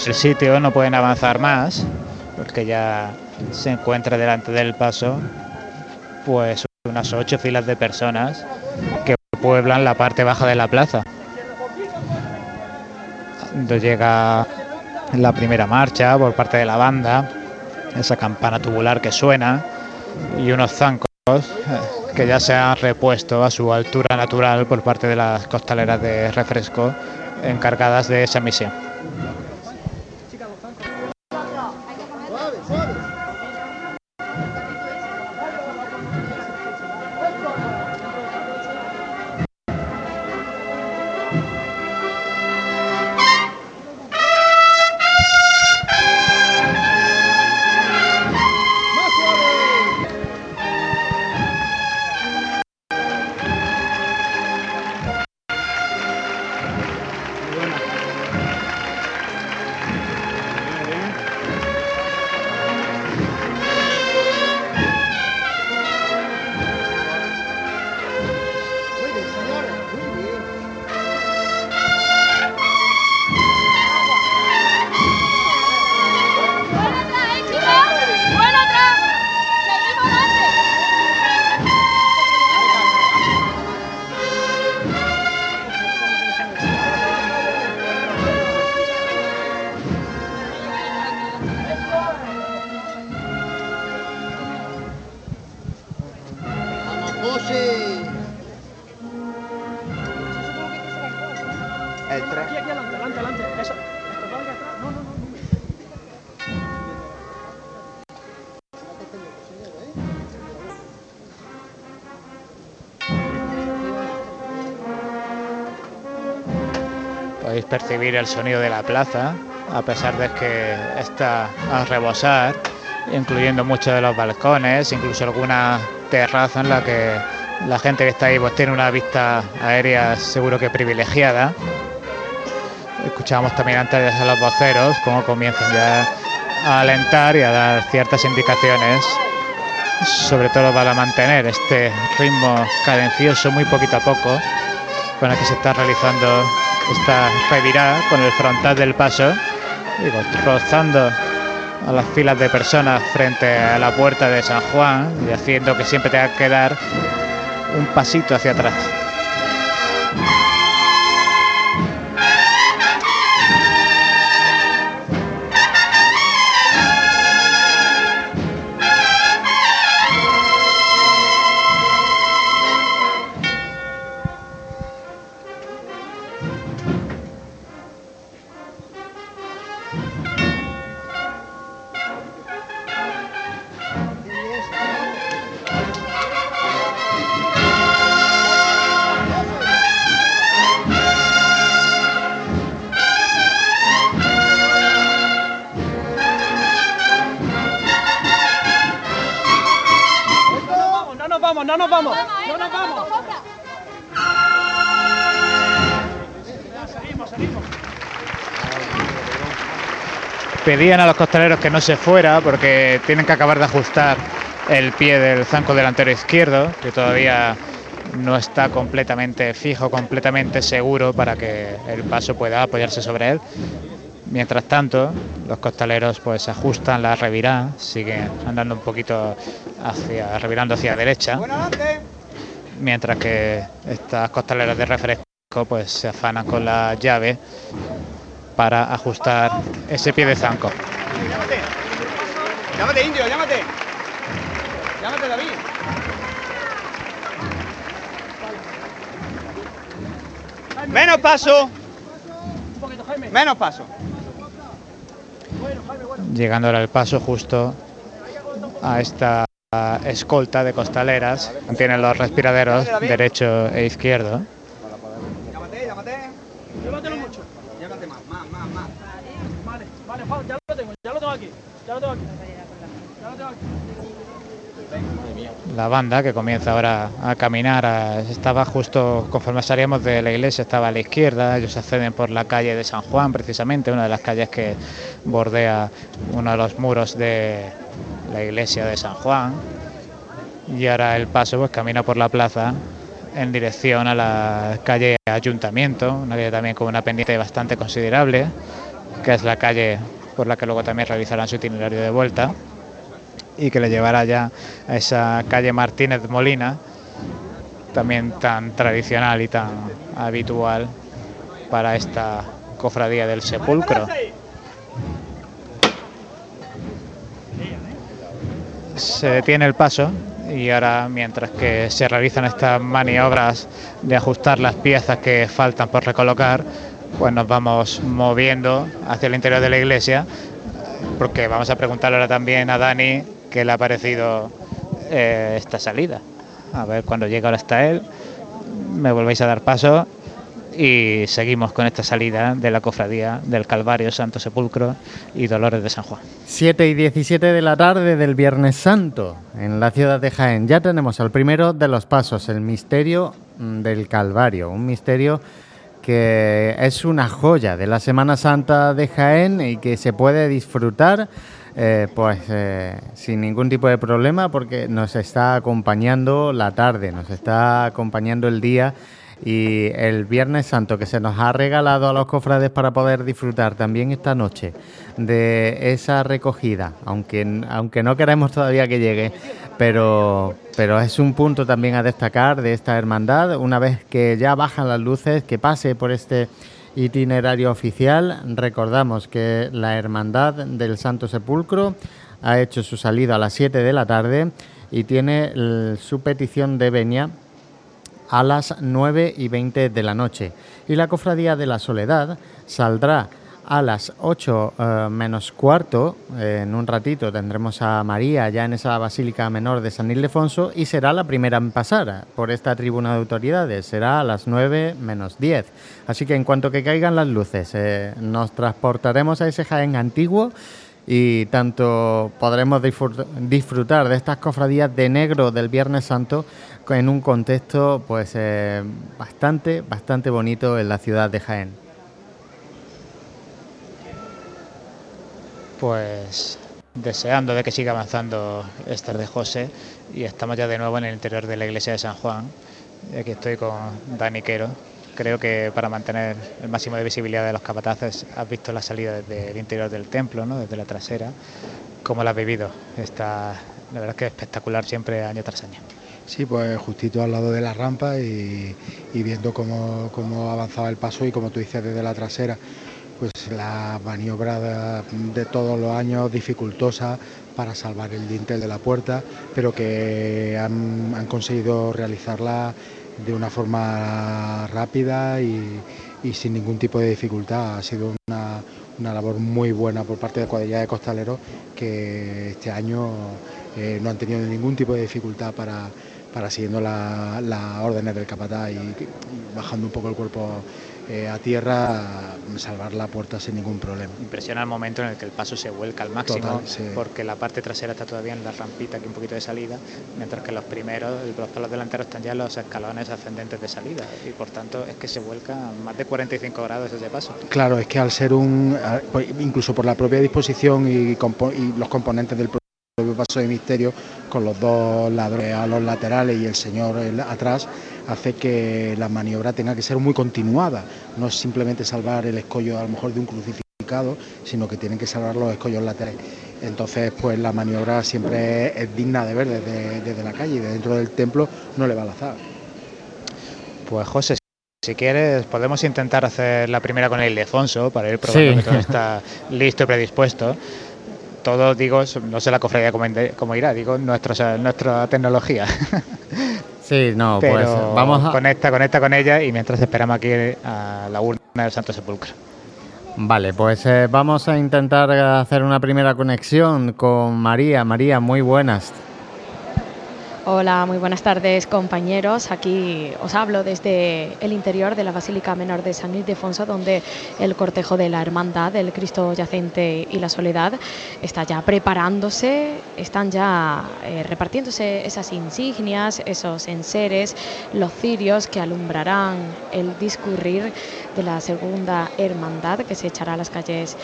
El sitio no pueden avanzar más porque ya se encuentra delante del paso pues unas ocho filas de personas que pueblan la parte baja de la plaza. Llega la primera marcha por parte de la banda, esa campana tubular que suena y unos zancos eh, que ya se han repuesto a su altura natural por parte de las costaleras de refresco encargadas de esa misión. Percibir el sonido de la plaza, a pesar de que está a rebosar, incluyendo muchos de los balcones, incluso alguna terraza en la que la gente que está ahí pues tiene una vista aérea seguro que privilegiada. Escuchábamos también antes a los voceros cómo comienzan ya a alentar y a dar ciertas indicaciones, sobre todo para mantener este ritmo cadencioso muy poquito a poco con el que se está realizando esta revirada con el frontal del paso, digo, rozando a las filas de personas frente a la puerta de San Juan y haciendo que siempre tenga que dar un pasito hacia atrás. Pedían a los costaleros que no se fuera porque tienen que acabar de ajustar el pie del zanco delantero izquierdo, que todavía no está completamente fijo, completamente seguro para que el paso pueda apoyarse sobre él. Mientras tanto, los costaleros pues ajustan la revirá, siguen andando un poquito hacia, revirando hacia derecha. Mientras que estas costaleras de refresco pues se afanan con la llave para ajustar ese pie de zanco. Llámate, llámate indio, llámate. Llámate David. Menos paso. Menos paso. Llegando ahora el paso justo a esta escolta de costaleras. Tienen los respiraderos derecho e izquierdo. La banda que comienza ahora a caminar estaba justo conforme salíamos de la iglesia, estaba a la izquierda, ellos acceden por la calle de San Juan precisamente, una de las calles que bordea uno de los muros de la iglesia de San Juan. Y ahora el paso pues camina por la plaza en dirección a la calle Ayuntamiento, una calle también con una pendiente bastante considerable, que es la calle por la que luego también realizarán su itinerario de vuelta y que le llevará ya a esa calle Martínez Molina, también tan tradicional y tan habitual para esta cofradía del sepulcro. Se detiene el paso y ahora mientras que se realizan estas maniobras de ajustar las piezas que faltan por recolocar, pues nos vamos moviendo hacia el interior de la iglesia porque vamos a preguntarle ahora también a Dani qué le ha parecido eh, esta salida. A ver cuando llega ahora hasta él, me volvéis a dar paso y seguimos con esta salida de la cofradía del Calvario, Santo Sepulcro y Dolores de San Juan. 7 y 17 de la tarde del Viernes Santo en la ciudad de Jaén. Ya tenemos al primero de los pasos, el misterio mm, del Calvario, un misterio que es una joya de la Semana Santa de Jaén y que se puede disfrutar eh, pues eh, sin ningún tipo de problema porque nos está acompañando la tarde, nos está acompañando el día y el Viernes Santo que se nos ha regalado a los cofrades para poder disfrutar también esta noche de esa recogida, aunque, aunque no queremos todavía que llegue, pero, pero es un punto también a destacar de esta hermandad, una vez que ya bajan las luces, que pase por este itinerario oficial. Recordamos que la Hermandad del Santo Sepulcro ha hecho su salida a las 7 de la tarde y tiene su petición de venia a las 9 y 20 de la noche. Y la Cofradía de la Soledad saldrá a las 8 eh, menos cuarto. en un ratito tendremos a María ya en esa Basílica Menor de San Ildefonso y será la primera en pasar por esta tribuna de autoridades. Será a las 9 menos 10. Así que en cuanto que caigan las luces, eh, nos transportaremos a ese Jaén antiguo y tanto podremos disfrutar de estas cofradías de negro del Viernes Santo en un contexto pues eh, bastante bastante bonito en la ciudad de Jaén. Pues deseando de que siga avanzando Esther de José y estamos ya de nuevo en el interior de la iglesia de San Juan. Aquí estoy con Dani Quero. Creo que para mantener el máximo de visibilidad de los capataces has visto la salida desde el interior del templo, ¿no? desde la trasera. ¿Cómo la has vivido? Está, la verdad es que es espectacular siempre año tras año. Sí, pues justito al lado de la rampa y, viendo cómo, cómo avanzaba el paso y como tú dices desde la trasera pues la maniobra de, todos los años dificultosa para salvar el dintel de la puerta, pero que han, conseguido realizarla de una forma rápida y, sin ningún tipo de dificultad. Ha sido una, labor muy buena por parte de cuadrilla de costaleros que este año eh, no han tenido ningún tipo de dificultad para, para siguiendo las órdenes del capataz y bajando un poco el cuerpo eh, a tierra salvar la puerta sin ningún problema. Impresiona el momento en el que el paso se vuelca al máximo, porque la parte trasera está todavía en la rampita, aquí un poquito de salida, mientras que los primeros, los palos delanteros están ya en los escalones ascendentes de salida, y por tanto es que se vuelca más de 45 grados ese paso. Claro, es que al ser un, pues, incluso por la propia disposición y, los componentes del propio paso de misterio, con los dos ladrones a los laterales y el señor atrás, hace que la maniobra tenga que ser muy continuada, no es simplemente salvar el escollo a lo mejor de un crucificado, sino que tienen que salvar los escollos laterales. Entonces, pues la maniobra siempre es, digna de ver desde, la calle y de dentro del templo no le va a lazar. Pues José, si quieres, podemos intentar hacer la primera con el Ildefonso para ir probando que todo está [LAUGHS] listo y predispuesto. Todo, digo, no sé la cofradía cómo, irá, digo, nuestra, nuestra tecnología. [LAUGHS] Sí, no, pues vamos a... Conecta, conecta con ella y mientras esperamos aquí a la urna del Santo Sepulcro. Vale, pues eh, vamos a intentar hacer una primera conexión con María. María, muy buenas. Hola, muy buenas tardes compañeros. Aquí os hablo desde el interior de la Basílica Menor de San Ildefonso, donde el cortejo de la Hermandad del Cristo Yacente y la Soledad está ya preparándose, están ya eh, repartiéndose esas insignias, esos enseres, los cirios que alumbrarán el discurrir de la segunda hermandad que se echará a las calles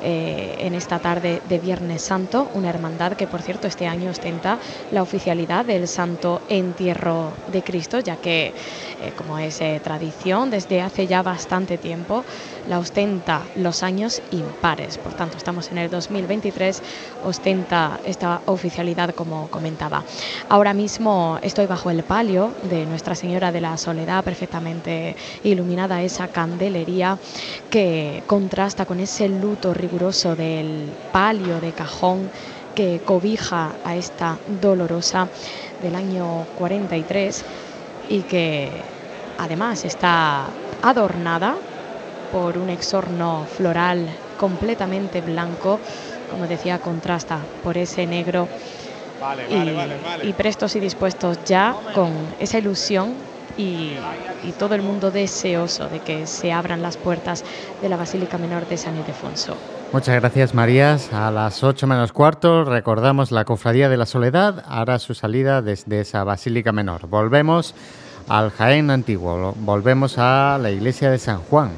eh, en esta tarde de Viernes Santo, una hermandad que por cierto este año ostenta la oficialidad del Santo Entierro de Cristo, ya que eh, como es eh, tradición desde hace ya bastante tiempo, la ostenta los años impares. Por tanto, estamos en el 2023, ostenta esta oficialidad como comentaba. Ahora mismo estoy bajo el palio de Nuestra Señora de la Soledad, perfectamente iluminada esa candelería que contrasta con ese luto riguroso del palio de cajón que cobija a esta dolorosa del año 43 y que además está adornada por un exorno floral completamente blanco como decía, contrasta por ese negro y, prestos y dispuestos ya con esa ilusión y, todo el mundo deseoso de que se abran las puertas de la Basílica Menor de San Ildefonso. Muchas gracias, Marías. A las 8 menos cuarto recordamos la Cofradía de la Soledad hará su salida desde esa Basílica Menor. Volvemos al Jaén Antiguo, volvemos a la iglesia de San Juan.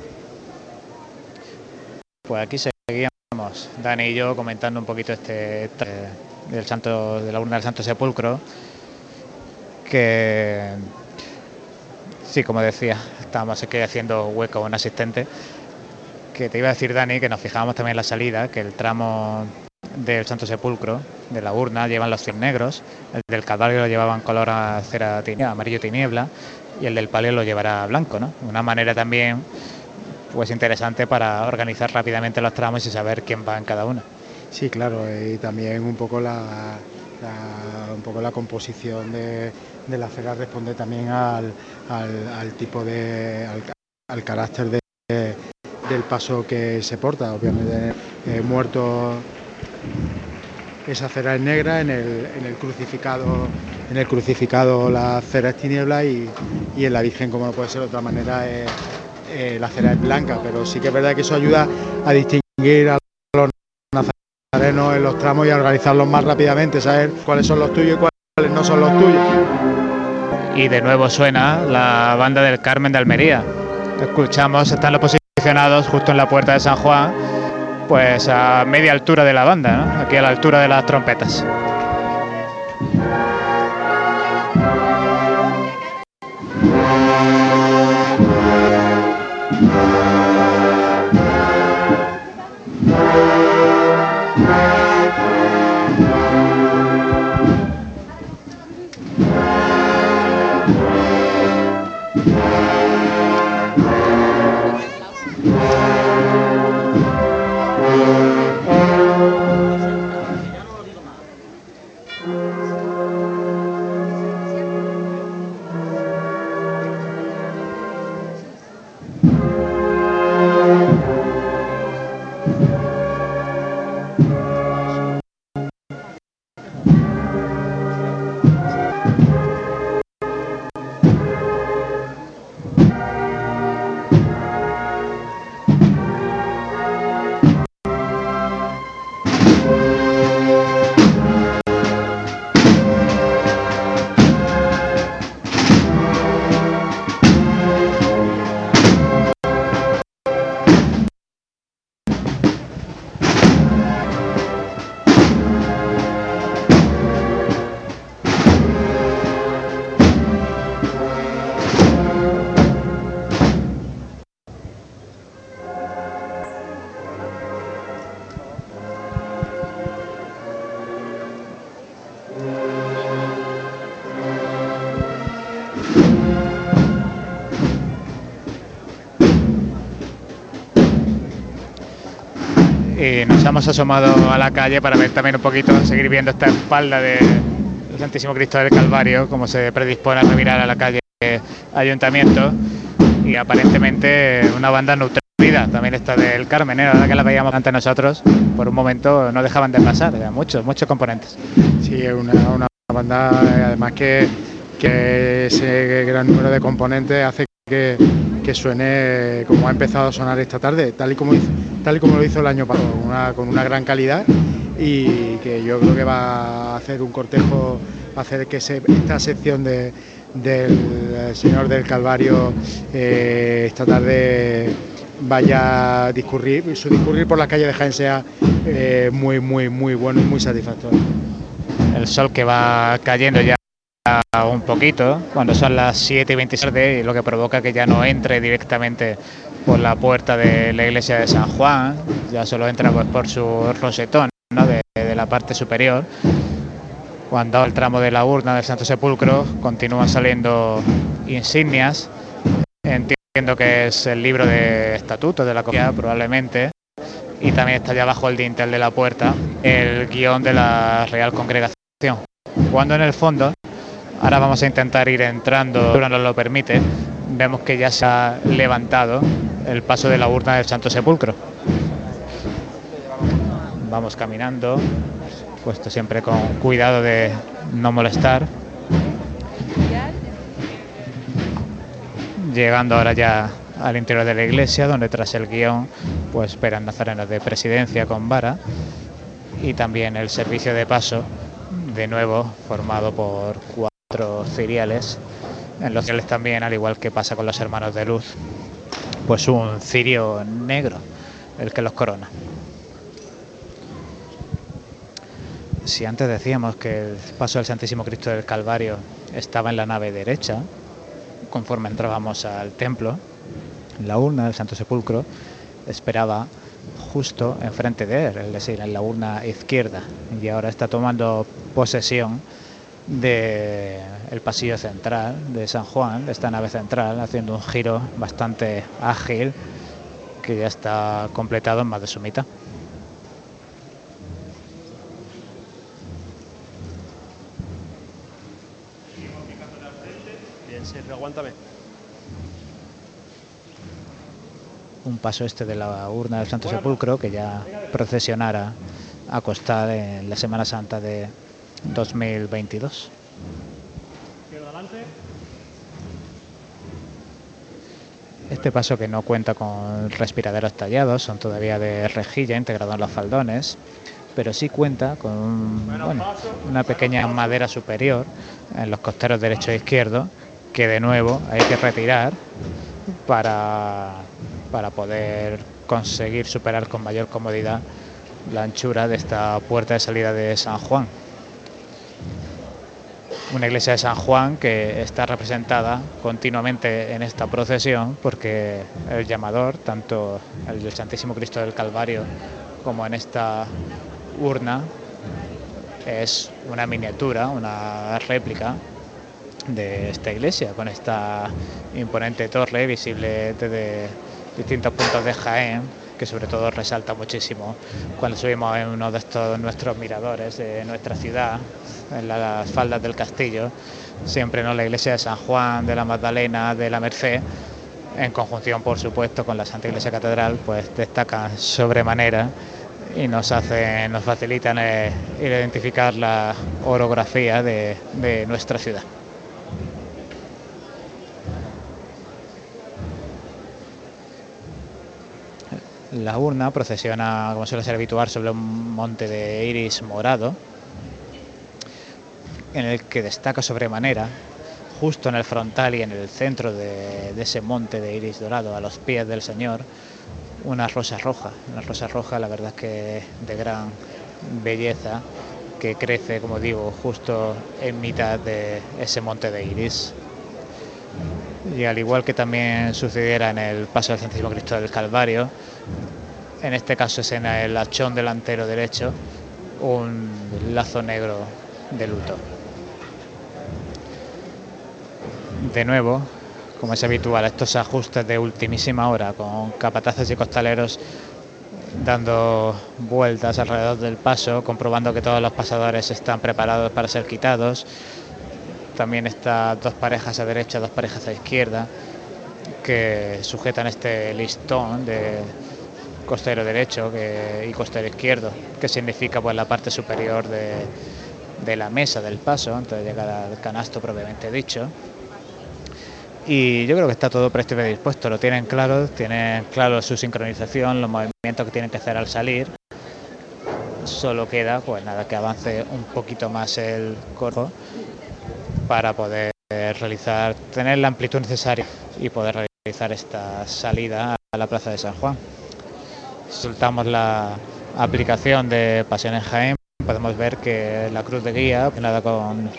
Pues aquí seguíamos, Dani y yo, comentando un poquito este del Santo, de la urna del Santo Sepulcro, que sí, como decía, estábamos aquí haciendo hueco a un asistente, que te iba a decir Dani, que nos fijábamos también en la salida, que el tramo del Santo Sepulcro, de la urna, llevan los cien negros, el del Calvario lo llevaban color a cera amarillo tiniebla, y el del palio lo llevará blanco, ¿no? Una manera también pues interesante para organizar rápidamente los tramos y saber quién va en cada uno. Sí, claro, y también un poco la, un poco la composición de, la cera responde también al, tipo de, al, carácter del paso que se porta. Obviamente, eh, muerto esa cera es negra, en el, en el, crucificado, en el crucificado la cera es tiniebla y, en la Virgen, como no puede ser de otra manera, eh, la cera es blanca. Pero sí que es verdad que eso ayuda a distinguir a en los tramos y a organizarlos más rápidamente, saber cuáles son los tuyos y cuáles no son los tuyos. Y de nuevo suena la banda del Carmen de Almería. Escuchamos, están los posicionados justo en la puerta de San Juan, pues a media altura de la banda, aquí a la altura de las trompetas. Nos hemos asomado a la calle para ver también un poquito, seguir viendo esta espalda del Santísimo Cristo del Calvario, como se predispone a mirar a la calle Ayuntamiento y aparentemente una banda nutrida, también está del Carmen, ¿eh? la que la veíamos ante nosotros, por un momento no dejaban de pasar, muchos, muchos componentes. Sí, es una, una banda además que, que ese gran número de componentes hace que, que suene como ha empezado a sonar esta tarde, tal y como, tal y como lo hizo el año pasado, con una gran calidad y que yo creo que va a hacer un cortejo, a hacer que esta sección de, del Señor del Calvario eh, esta tarde vaya a discurrir, su discurrir por la calle de Jaén sea eh, muy, muy, muy bueno y muy satisfactorio. El sol que va cayendo ya un poquito cuando son las 7 y 27 y lo que provoca que ya no entre directamente por la puerta de la iglesia de San Juan, ya solo entra pues por su rosetón de, la parte superior. Cuando el tramo de la urna del Santo Sepulcro continúan saliendo insignias. Entiendo que es el libro de estatutos de la comunidad probablemente. Y también está allá abajo el dintel de la puerta, el guion de la Real Congregación. Cuando en el fondo Ahora vamos a intentar ir entrando, si nos lo permite. Vemos que ya se ha levantado el paso de la urna del Santo Sepulcro. vamos caminando, puesto siempre con cuidado de no molestar. Llegando ahora ya al interior de la iglesia, donde tras el guion pues esperan nazarenos de presidencia con vara y también el servicio de paso, de nuevo formado por cuatro ciriales, en los cuales también, al igual que pasa con los hermanos de luz, pues un cirio negro el que los corona. Si antes decíamos que el paso del Santísimo Cristo del Calvario estaba en la nave derecha, conforme entrábamos al templo, la urna del Santo Sepulcro esperaba justo enfrente de él, es decir, en la urna izquierda, y ahora está tomando posesión del el pasillo central de San Juan, de esta nave central, haciendo un giro bastante ágil que ya está completado en más de su mitad. Bien, sí, aguántame. un paso este de la urna del Santo Sepulcro que ya procesionara a costar en la Semana Santa de 2022. Este paso que no cuenta con respiraderos tallados, son todavía de rejilla integrado en los faldones, pero sí cuenta con una pequeña madera superior en los costeros derecho e izquierdo que de nuevo hay que retirar para para poder conseguir superar con mayor comodidad la anchura de esta puerta de salida de San Juan. Una iglesia de San Juan que está representada continuamente en esta procesión porque el llamador, tanto el Santísimo Cristo del Calvario como en esta urna, es una miniatura, una réplica de esta iglesia con esta imponente torre visible desde distintos puntos de Jaén, que sobre todo resalta muchísimo cuando subimos en uno de estos nuestros miradores de nuestra ciudad, en las faldas del castillo, siempre en la iglesia de San Juan, de la Magdalena, de la Merced, en conjunción por supuesto con la Santa Iglesia Catedral, pues destacan sobremanera y nos hacen, nos facilitan eh, identificar la orografía de nuestra ciudad. La urna procesiona, como suele ser habitual, sobre un monte de iris morado, en el que destaca sobremanera, justo en el frontal y en el centro de, ese monte de iris dorado, a los pies del Señor, una rosa roja. Una rosa roja, la verdad es que de gran belleza, que crece, como digo, justo en mitad de ese monte de iris. Y al igual que también sucediera en el paso del Santísimo Cristo del Calvario, en este caso es en el achón delantero derecho, un lazo negro de luto. De nuevo, como es habitual, estos ajustes de ultimísima hora con capataces y costaleros dando vueltas alrededor del paso, comprobando que todos los pasadores están preparados para ser quitados. También está dos parejas a derecha, dos parejas a izquierda, que sujetan este listón de costero derecho y costero izquierdo, que significa pues la parte superior de, la mesa del paso antes de llegar al canasto propiamente dicho. Y yo creo que está todo presto y dispuesto, lo tienen claro, tienen claro su sincronización, los movimientos que tienen que hacer al salir. Solo queda pues nada que avance un poquito más el corpo para poder realizar, tener la amplitud necesaria y poder realizar esta salida a la Plaza de San Juan. Soltamos la aplicación de Pasiones Jaén, podemos ver que la cruz de guía, nada con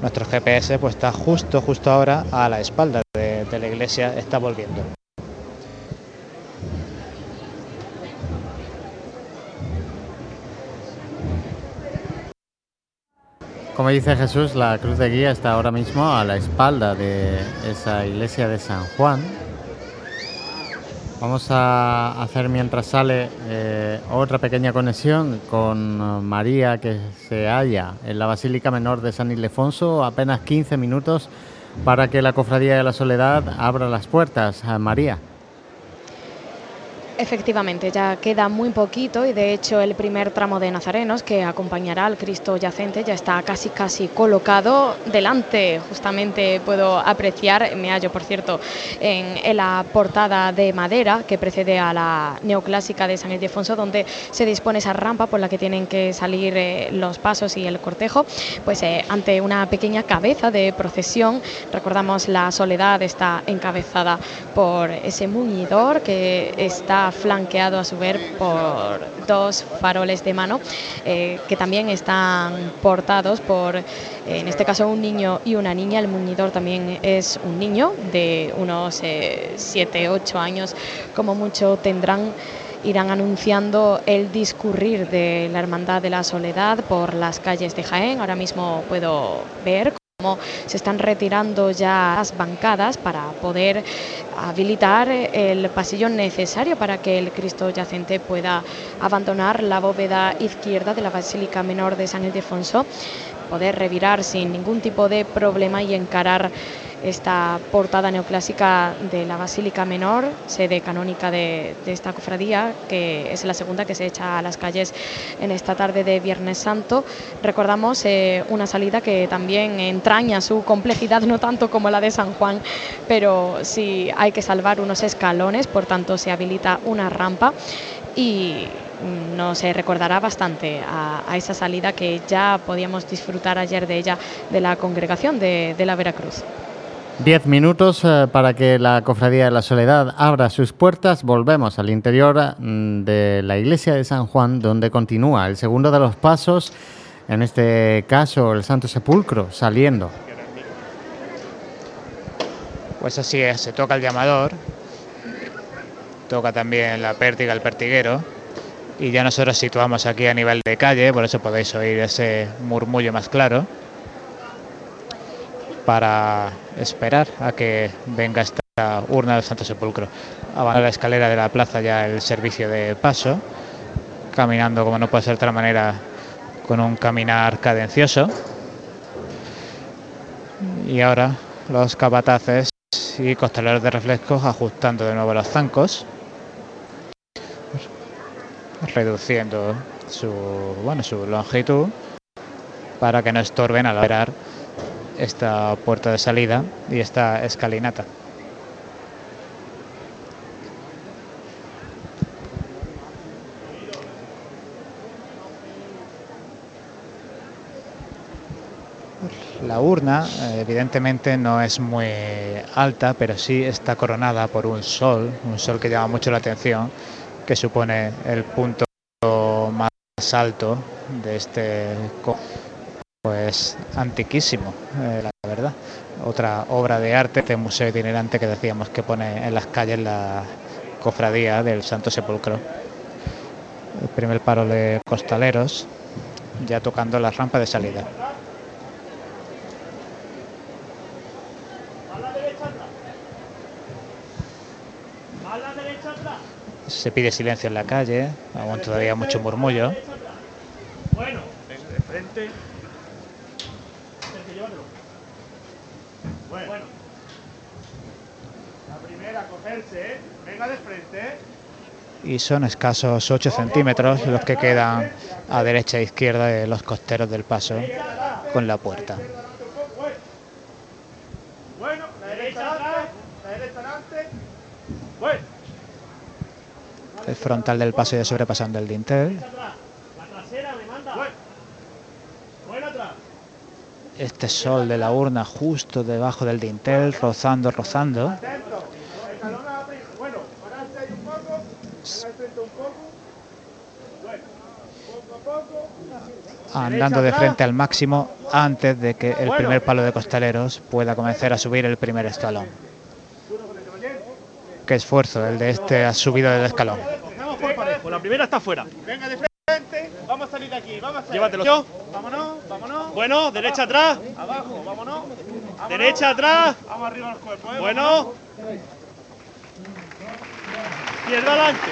nuestro GPS, pues está justo, justo ahora a la espalda de la iglesia, está volviendo. Como dice Jesús, la cruz de guía está ahora mismo a la espalda de esa iglesia de San Juan, Vamos a hacer mientras sale eh, otra pequeña conexión con María que se halla en la Basílica Menor de San Ildefonso, apenas 15 minutos para que la Cofradía de la Soledad abra las puertas. a María. Efectivamente, ya queda muy poquito y de hecho el primer tramo de nazarenos que acompañará al Cristo yacente ya está casi casi colocado delante. Justamente puedo apreciar, me hallo por cierto en, la portada de madera que precede a la neoclásica de San Ildefonso donde se dispone esa rampa por la que tienen que salir eh, los pasos y el cortejo, pues eh, ante una pequeña cabeza de procesión, recordamos la soledad está encabezada por ese muñidor que está flanqueado a su vez por dos faroles de mano eh, que también están portados por, en este caso, un niño y una niña. El muñidor también es un niño de unos 7, eh, 8 años, como mucho tendrán irán anunciando el discurrir de la Hermandad de la Soledad por las calles de Jaén. Ahora mismo puedo ver se están retirando ya las bancadas para poder habilitar el pasillo necesario para que el Cristo yacente pueda abandonar la bóveda izquierda de la Basílica Menor de San Ildefonso, poder revirar sin ningún tipo de problema y encarar esta portada neoclásica de la Basílica Menor, sede canónica de, esta cofradía, que es la segunda que se echa a las calles en esta tarde de Viernes Santo. Recordamos eh, una salida que también entraña su complejidad, no tanto como la de San Juan, pero sí hay que salvar unos escalones, por tanto se habilita una rampa y no se recordará bastante a, esa salida que ya podíamos disfrutar ayer de ella de la congregación de la Veracruz. Diez minutos eh, para que la Cofradía de la Soledad abra sus puertas. Volvemos al interior mm, de la iglesia de San Juan, donde continúa el segundo de los pasos, en este caso el Santo Sepulcro, saliendo. Pues así es, se toca el llamador, toca también la pértiga, el pertiguero, y ya nosotros situamos aquí a nivel de calle, por eso podéis oír ese murmullo más claro para esperar a que venga esta urna del Santo Sepulcro. Abandona la escalera de la plaza ya el servicio de paso, caminando como no puede ser de otra manera con un caminar cadencioso. Y ahora los capataces y costaleros de reflejos ajustando de nuevo los zancos, reduciendo su, bueno, su longitud para que no estorben al operar esta puerta de salida y esta escalinata. La urna evidentemente no es muy alta, pero sí está coronada por un sol, un sol que llama mucho la atención, que supone el punto más alto de este pues antiquísimo, eh, la verdad. Otra obra de arte, este museo itinerante que decíamos que pone en las calles la cofradía del Santo Sepulcro. El primer paro de costaleros, ya tocando la rampa de salida. Se pide silencio en la calle, aún todavía mucho murmullo. Bueno, de frente. ¿Eh? Venga de frente, ¿eh? Y son escasos 8 centímetros los que quedan a derecha e izquierda de los costeros del paso con la puerta. Bueno, la derecha atrás, la derecha adelante. Bueno. El frontal del paso ya sobrepasando el dintel. Este sol de la urna justo debajo del dintel, rozando, rozando. Andando de frente al máximo antes de que el primer palo de costaleros pueda comenzar a subir el primer escalón. Qué esfuerzo el de este ha subido del escalón. La primera está fuera. Vamos a salir de aquí, vamos a salir. Llévatelo. Yo. Vámonos, vámonos. Bueno, derecha atrás. Abajo, vámonos. Derecha atrás. Vamos arriba los cuerpos, ¿eh? Bueno. Izquierda adelante.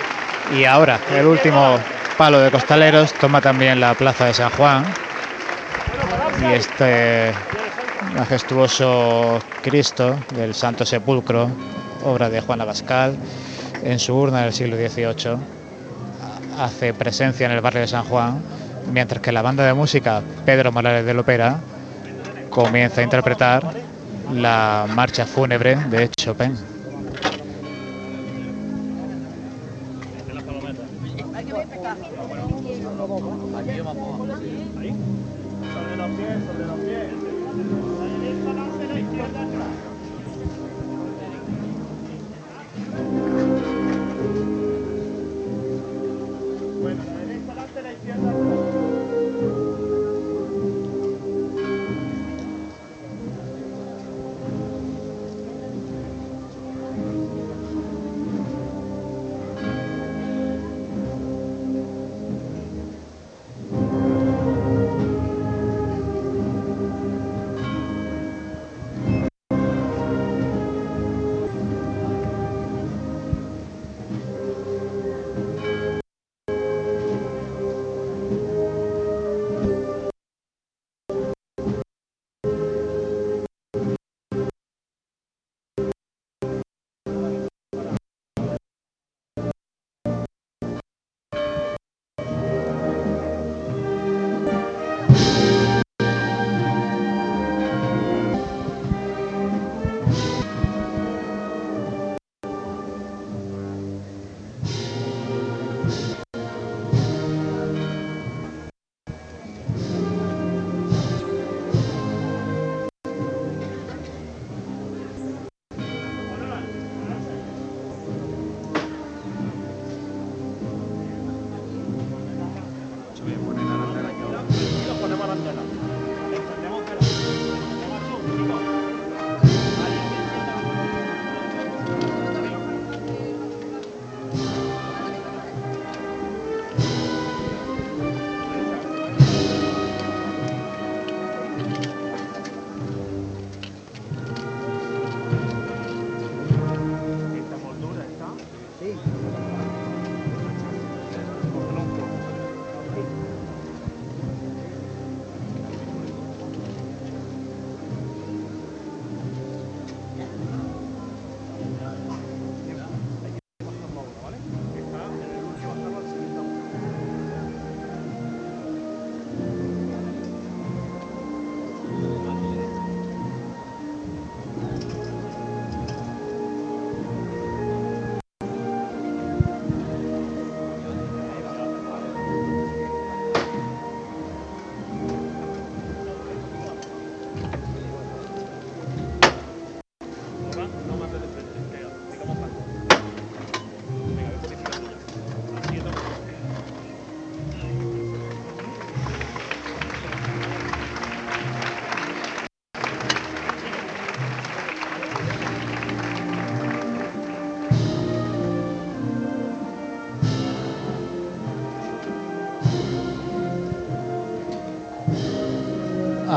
Y ahora, el último palo de costaleros toma también la plaza de San Juan. Y este majestuoso Cristo del Santo Sepulcro, obra de Juan Abascal, en su urna del siglo XVIII hace presencia en el barrio de San Juan, mientras que la banda de música Pedro Morales de Lopera comienza a interpretar la marcha fúnebre de Chopin.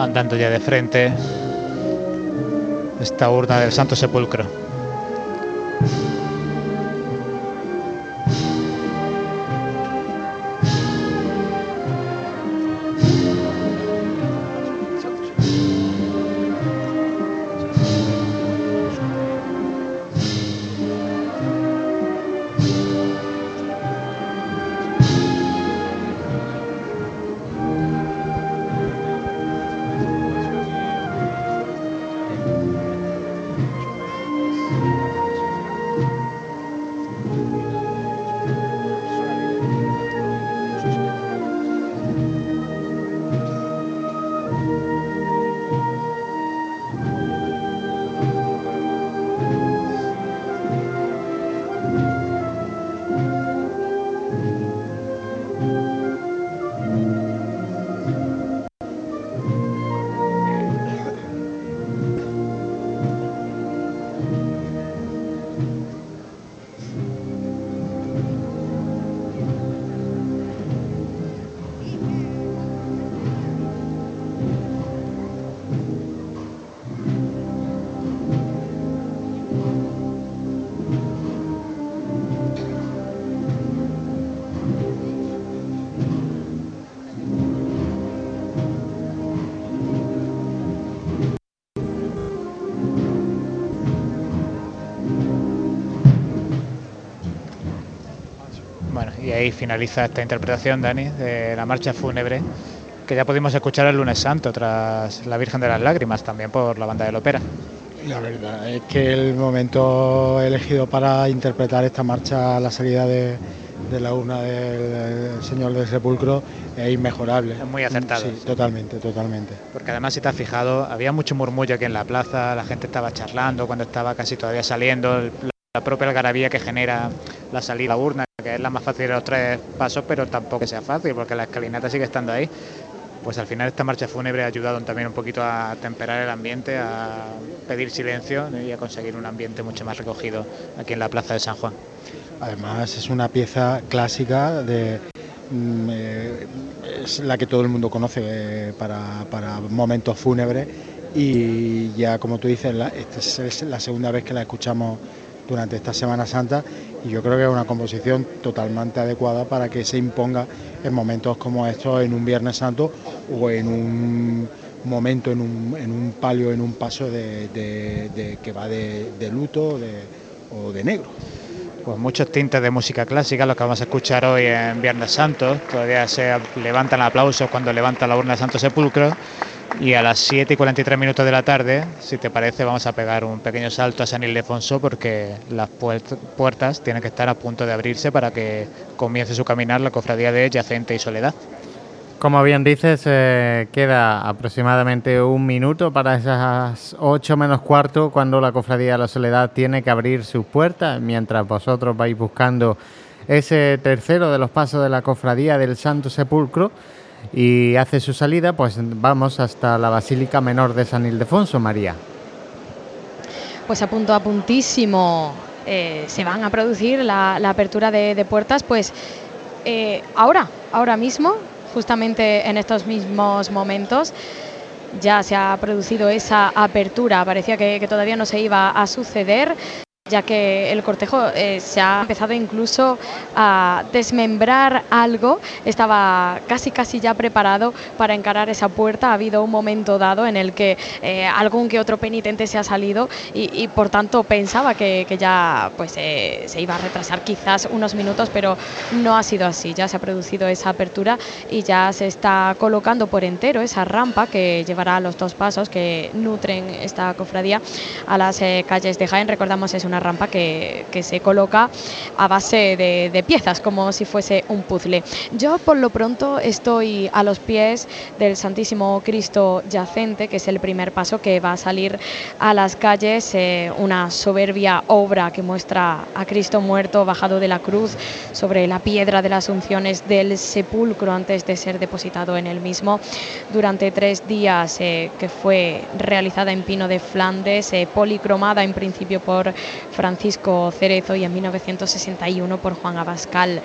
Andando ya de frente esta urna del Santo Sepulcro. Ahí finaliza esta interpretación, Dani, de la marcha fúnebre, que ya pudimos escuchar el lunes santo tras la Virgen de las Lágrimas, también por la banda de la ópera. La verdad es que el momento elegido para interpretar esta marcha la salida de, la urna del, Señor del Sepulcro es inmejorable. Es muy acertado. Sí, totalmente, totalmente. Porque además, si te has fijado, había mucho murmullo aquí en la plaza, la gente estaba charlando cuando estaba casi todavía saliendo, la propia algarabía que genera la salida a la urna, que es la más fácil de los tres pasos, pero tampoco sea fácil, porque la escalinata sigue estando ahí pues al final esta marcha fúnebre ha ayudado también un poquito a temperar el ambiente, a pedir silencio y a conseguir un ambiente mucho más recogido aquí en la Plaza de San Juan. Además es una pieza clásica de mm, eh, es la que todo el mundo conoce eh, para, momentos fúnebres y ya como tú dices, esta es la segunda vez que la escuchamos durante esta Semana Santa y yo creo que es una composición totalmente adecuada para que se imponga en momentos como estos, en un Viernes Santo o en un momento, en un, en un palio, en un paso de, que va de, luto o de negro. Pues muchos tintes de música clásica, los que vamos a escuchar hoy en Viernes Santo. Todavía se levantan aplausos cuando levanta la urna de Santo Sepulcro y a las 7 y 43 minutos de la tarde, si te parece, vamos a pegar un pequeño salto a San Ildefonso porque las puertas tienen que estar a punto de abrirse para que comience su caminar la cofradía de Yacente y Soledad. Como bien dices, eh, queda aproximadamente un minuto para esas 8 menos cuarto cuando la cofradía de la Soledad tiene que abrir sus puertas, mientras vosotros vais buscando ese tercero de los pasos de la cofradía del Santo Sepulcro y hace su salida, pues vamos hasta la Basílica Menor de San Ildefonso, María. Pues a punto a puntísimo eh, se van a producir la, apertura de, puertas, pues eh, ahora, ahora mismo, justamente en estos mismos momentos ya se ha producido esa apertura. Parecía que, todavía no se iba a suceder ya que el cortejo eh, se ha empezado incluso a desmembrar algo, estaba casi casi ya preparado para encarar esa puerta, ha habido un momento dado en el que eh, algún que otro penitente se ha salido y, por tanto pensaba que, ya pues eh, se iba a retrasar quizás unos minutos, pero no ha sido así, ya se ha producido esa apertura y ya se está colocando por entero esa rampa que llevará a los dos pasos que nutren esta cofradía a las calles de Jaén, recordamos es una rampa que, se coloca a base de, piezas, como si fuese un puzzle. Yo por lo pronto estoy a los pies del Santísimo Cristo yacente, que es el primer paso que va a salir a las calles, eh, una soberbia obra que muestra a Cristo muerto, bajado de la cruz sobre la piedra de las unciones del sepulcro antes de ser depositado en el mismo. Durante tres días eh, que fue realizada en pino de Flandes, eh, policromada en principio por Francisco Cerezo y en 1961 por Juan Abascal.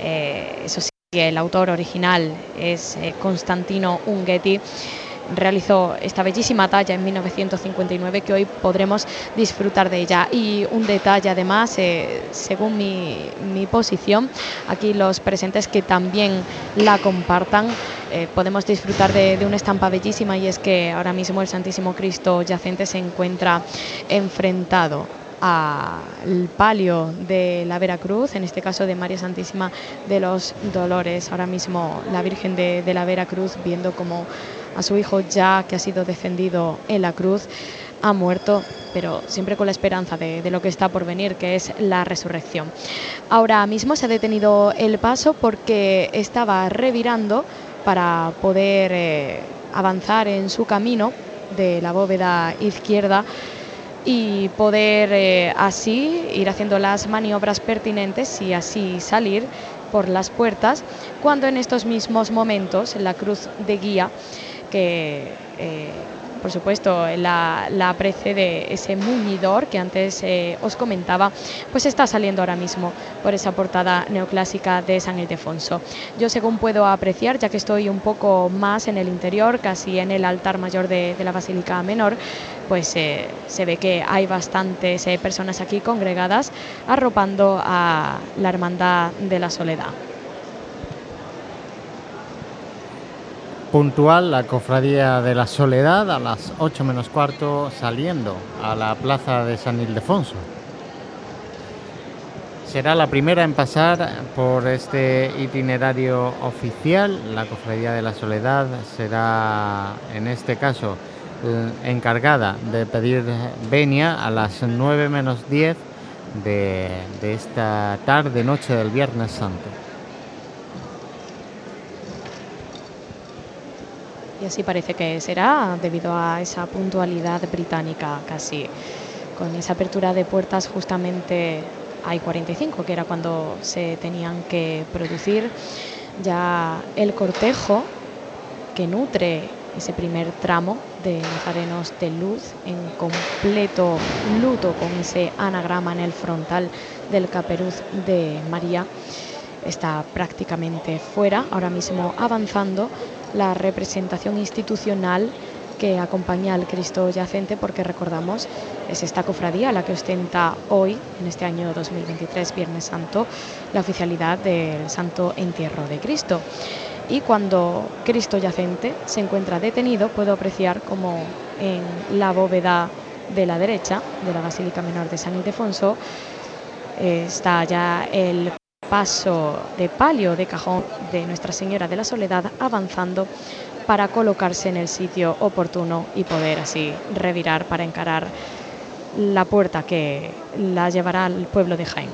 Eh, eso sí, el autor original es eh, Constantino Unguetti realizó esta bellísima talla en 1959 que hoy podremos disfrutar de ella. Y un detalle además, eh, según mi, posición, aquí los presentes que también la compartan, podemos disfrutar de, de, una estampa bellísima y es que ahora mismo el Santísimo Cristo yacente se encuentra enfrentado al palio de la Veracruz, en este caso de María Santísima de los Dolores. Ahora mismo la Virgen de, la Veracruz viendo como a su hijo ya que ha sido defendido en la cruz ha muerto, pero siempre con la esperanza de, lo que está por venir, que es la resurrección. Ahora mismo se ha detenido el paso porque estaba revirando para poder eh, avanzar en su camino de la bóveda izquierda y poder eh, así ir haciendo las maniobras pertinentes y así salir por las puertas cuando en estos mismos momentos la cruz de guía que eh, por supuesto, la, la precede ese muñidor que antes eh, os comentaba, pues está saliendo ahora mismo por esa portada neoclásica de San Ildefonso. Yo, según puedo apreciar, ya que estoy un poco más en el interior, casi en el altar mayor de, la Basílica Menor, pues eh, se ve que hay bastantes eh, personas aquí congregadas arropando a la Hermandad de la Soledad. Puntual la cofradía de la Soledad a las 8 menos cuarto saliendo a la plaza de San Ildefonso. será la primera en pasar por este itinerario oficial. La Cofradía de la Soledad será, en este caso, eh, encargada de pedir venia a las 9 menos 10 de, de esta tarde, noche del Viernes Santo. Y así parece que será debido a esa puntualidad británica casi, con esa apertura de puertas justamente hay 45, que era cuando se tenían que producir. Ya el cortejo que nutre ese primer tramo de nazarenos de luz en completo luto con ese anagrama en el frontal del caperuz de María está prácticamente fuera, ahora mismo avanzando la representación institucional que acompaña al Cristo yacente, porque recordamos, es esta cofradía la que ostenta hoy, en este año 2023, Viernes Santo, la oficialidad del Santo Entierro de Cristo. Y cuando Cristo yacente se encuentra detenido, puedo apreciar como en la bóveda de la derecha de la Basílica Menor de San Ildefonso eh, está ya el paso de palio de cajón de Nuestra Señora de la Soledad avanzando para colocarse en el sitio oportuno y poder así revirar para encarar la puerta que la llevará al pueblo de Jaén.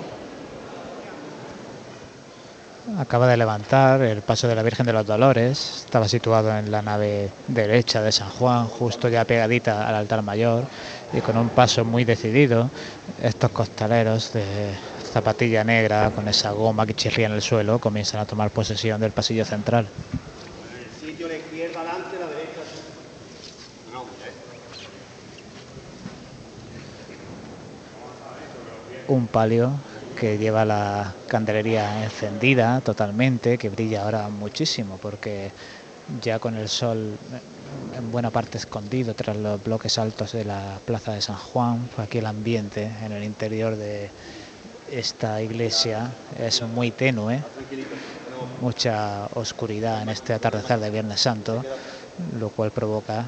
Acaba de levantar el paso de la Virgen de los Dolores, estaba situado en la nave derecha de San Juan, justo ya pegadita al altar mayor y con un paso muy decidido, estos costaleros de zapatilla negra con esa goma que chirría en el suelo comienzan a tomar posesión del pasillo central. Un palio que lleva la candelería encendida totalmente, que brilla ahora muchísimo porque ya con el sol en buena parte escondido tras los bloques altos de la plaza de San Juan, aquí el ambiente en el interior de esta iglesia es muy tenue, mucha oscuridad en este atardecer de Viernes Santo, lo cual provoca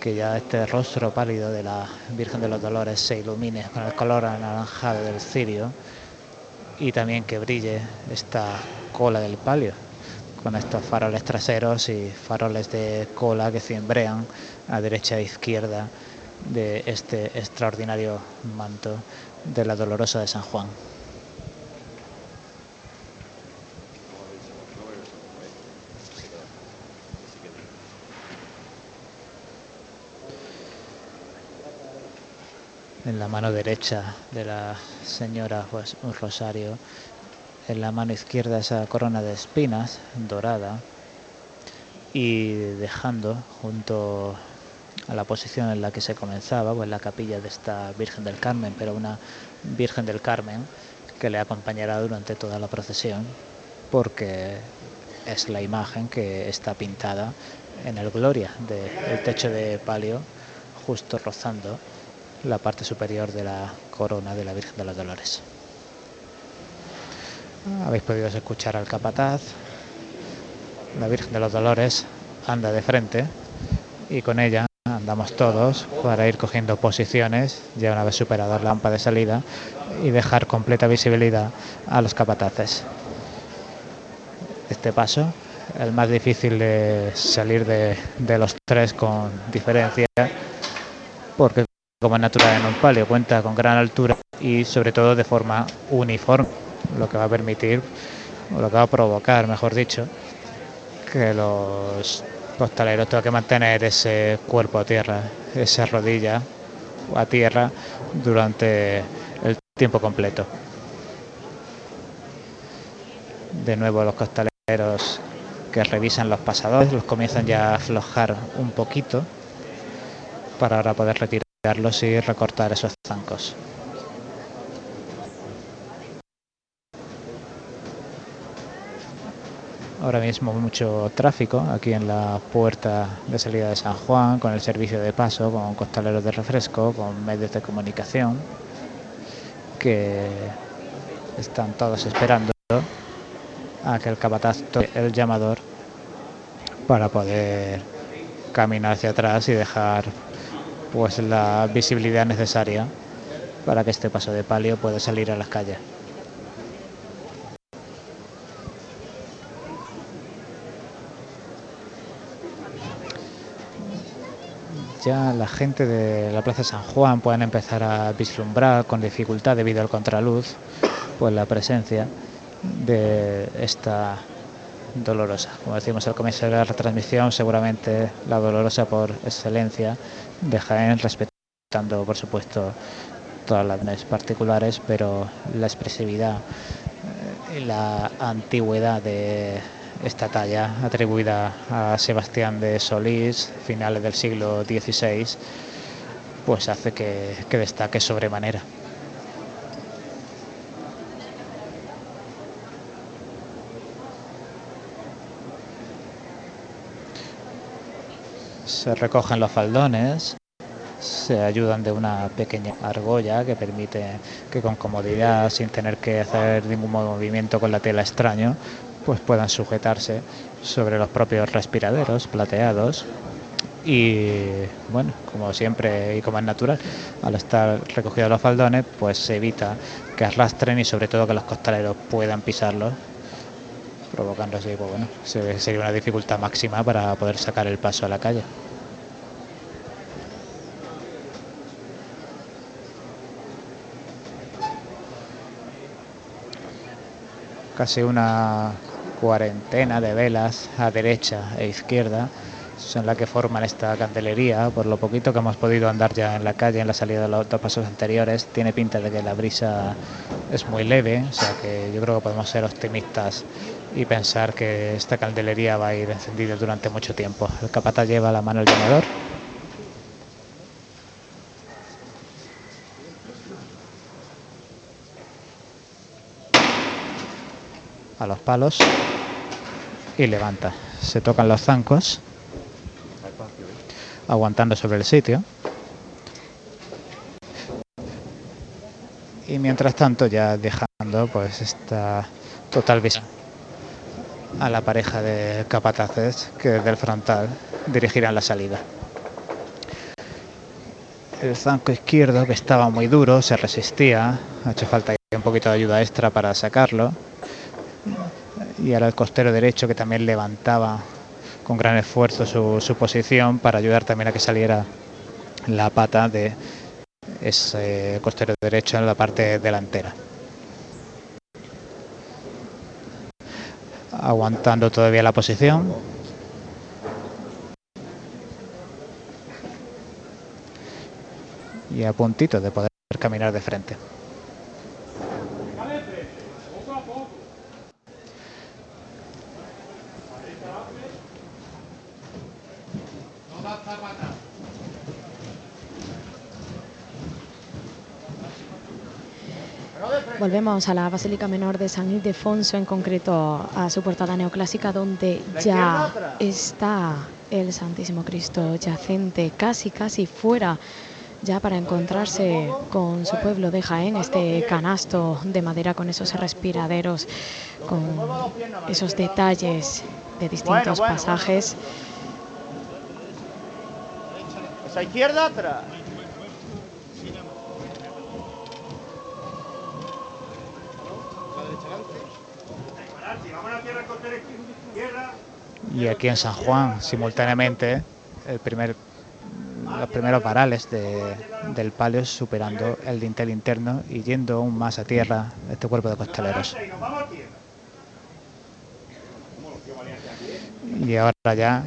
que ya este rostro pálido de la Virgen de los Dolores se ilumine con el color anaranjado del cirio y también que brille esta cola del palio con estos faroles traseros y faroles de cola que cimbrean a derecha e izquierda de este extraordinario manto de la Dolorosa de San Juan. En la mano derecha de la señora un rosario, en la mano izquierda esa corona de espinas dorada. Y dejando junto a la posición en la que se comenzaba, pues la capilla de esta Virgen del Carmen, pero una Virgen del Carmen que le acompañará durante toda la procesión, porque es la imagen que está pintada en el Gloria del techo de palio, justo rozando la parte superior de la corona de la Virgen de los Dolores. Habéis podido escuchar al capataz. La Virgen de los Dolores anda de frente y con ella andamos todos para ir cogiendo posiciones ya una vez superado la lámpara de salida y dejar completa visibilidad a los capataces. Este paso, el más difícil de salir de, de los tres con diferencia, porque como natural en un palio, cuenta con gran altura y sobre todo de forma uniforme, lo que va a permitir, o lo que va a provocar, mejor dicho, que los costaleros tengan que mantener ese cuerpo a tierra, esa rodilla a tierra durante el tiempo completo. De nuevo los costaleros que revisan los pasadores los comienzan ya a aflojar un poquito para ahora poder retirar y recortar esos zancos. Ahora mismo mucho tráfico aquí en la puerta de salida de San Juan, con el servicio de paso, con costaleros de refresco, con medios de comunicación, que están todos esperando a que el capataz toque el llamador para poder caminar hacia atrás y dejar pues la visibilidad necesaria para que este paso de palio pueda salir a las calles. Ya la gente de la Plaza San Juan pueden empezar a vislumbrar con dificultad debido al contraluz, pues la presencia de esta dolorosa. Como decimos al comienzo de la retransmisión, seguramente la dolorosa por excelencia de Jaén, respetando por supuesto todas las particulares, pero la expresividad y la antigüedad de esta talla atribuida a Sebastián de Solís, finales del siglo XVI, pues hace que destaque sobremanera. Se recogen los faldones, se ayudan de una pequeña argolla que permite que con comodidad, sin tener que hacer ningún movimiento con la tela extraño, pues puedan sujetarse sobre los propios respiraderos plateados y bueno, como siempre y como es natural, al estar recogidos los faldones, pues se evita que arrastren y sobre todo que los costaleros puedan pisarlos, provocando así, pues bueno, sería una dificultad máxima para poder sacar el paso a la calle. Casi una cuarentena de velas a derecha e izquierda son las que forman esta candelería. Por lo poquito que hemos podido andar ya en la calle en la salida de los dos pasos anteriores, tiene pinta de que la brisa es muy leve, o sea que yo creo que podemos ser optimistas y pensar que esta candelería va a ir encendida durante mucho tiempo. El capata lleva la mano al llenador. A los palos y levanta. Se tocan los zancos, aguantando sobre el sitio. Y mientras tanto ya dejando pues esta total visión a la pareja de capataces que desde el frontal dirigirán la salida. El zanco izquierdo que estaba muy duro se resistía, ha hecho falta un poquito de ayuda extra para sacarlo y ahora el costero derecho que también levantaba con gran esfuerzo su, posición para ayudar también a que saliera la pata de ese costero derecho en la parte delantera. Aguantando todavía la posición. Y a puntito de poder caminar de frente. Volvemos a la Basílica Menor de San Ildefonso, en concreto a su portada neoclásica, donde ya está el Santísimo Cristo yacente, casi, casi fuera ya para encontrarse con su pueblo de Jaén, este canasto de madera con esos respiraderos, con esos detalles de distintos pasajes. Esa izquierda atrás. Y aquí en San Juan, simultáneamente, el primer, los primeros varales del palio superando el dintel interno y yendo aún más a tierra este cuerpo de costaleros. Y ahora ya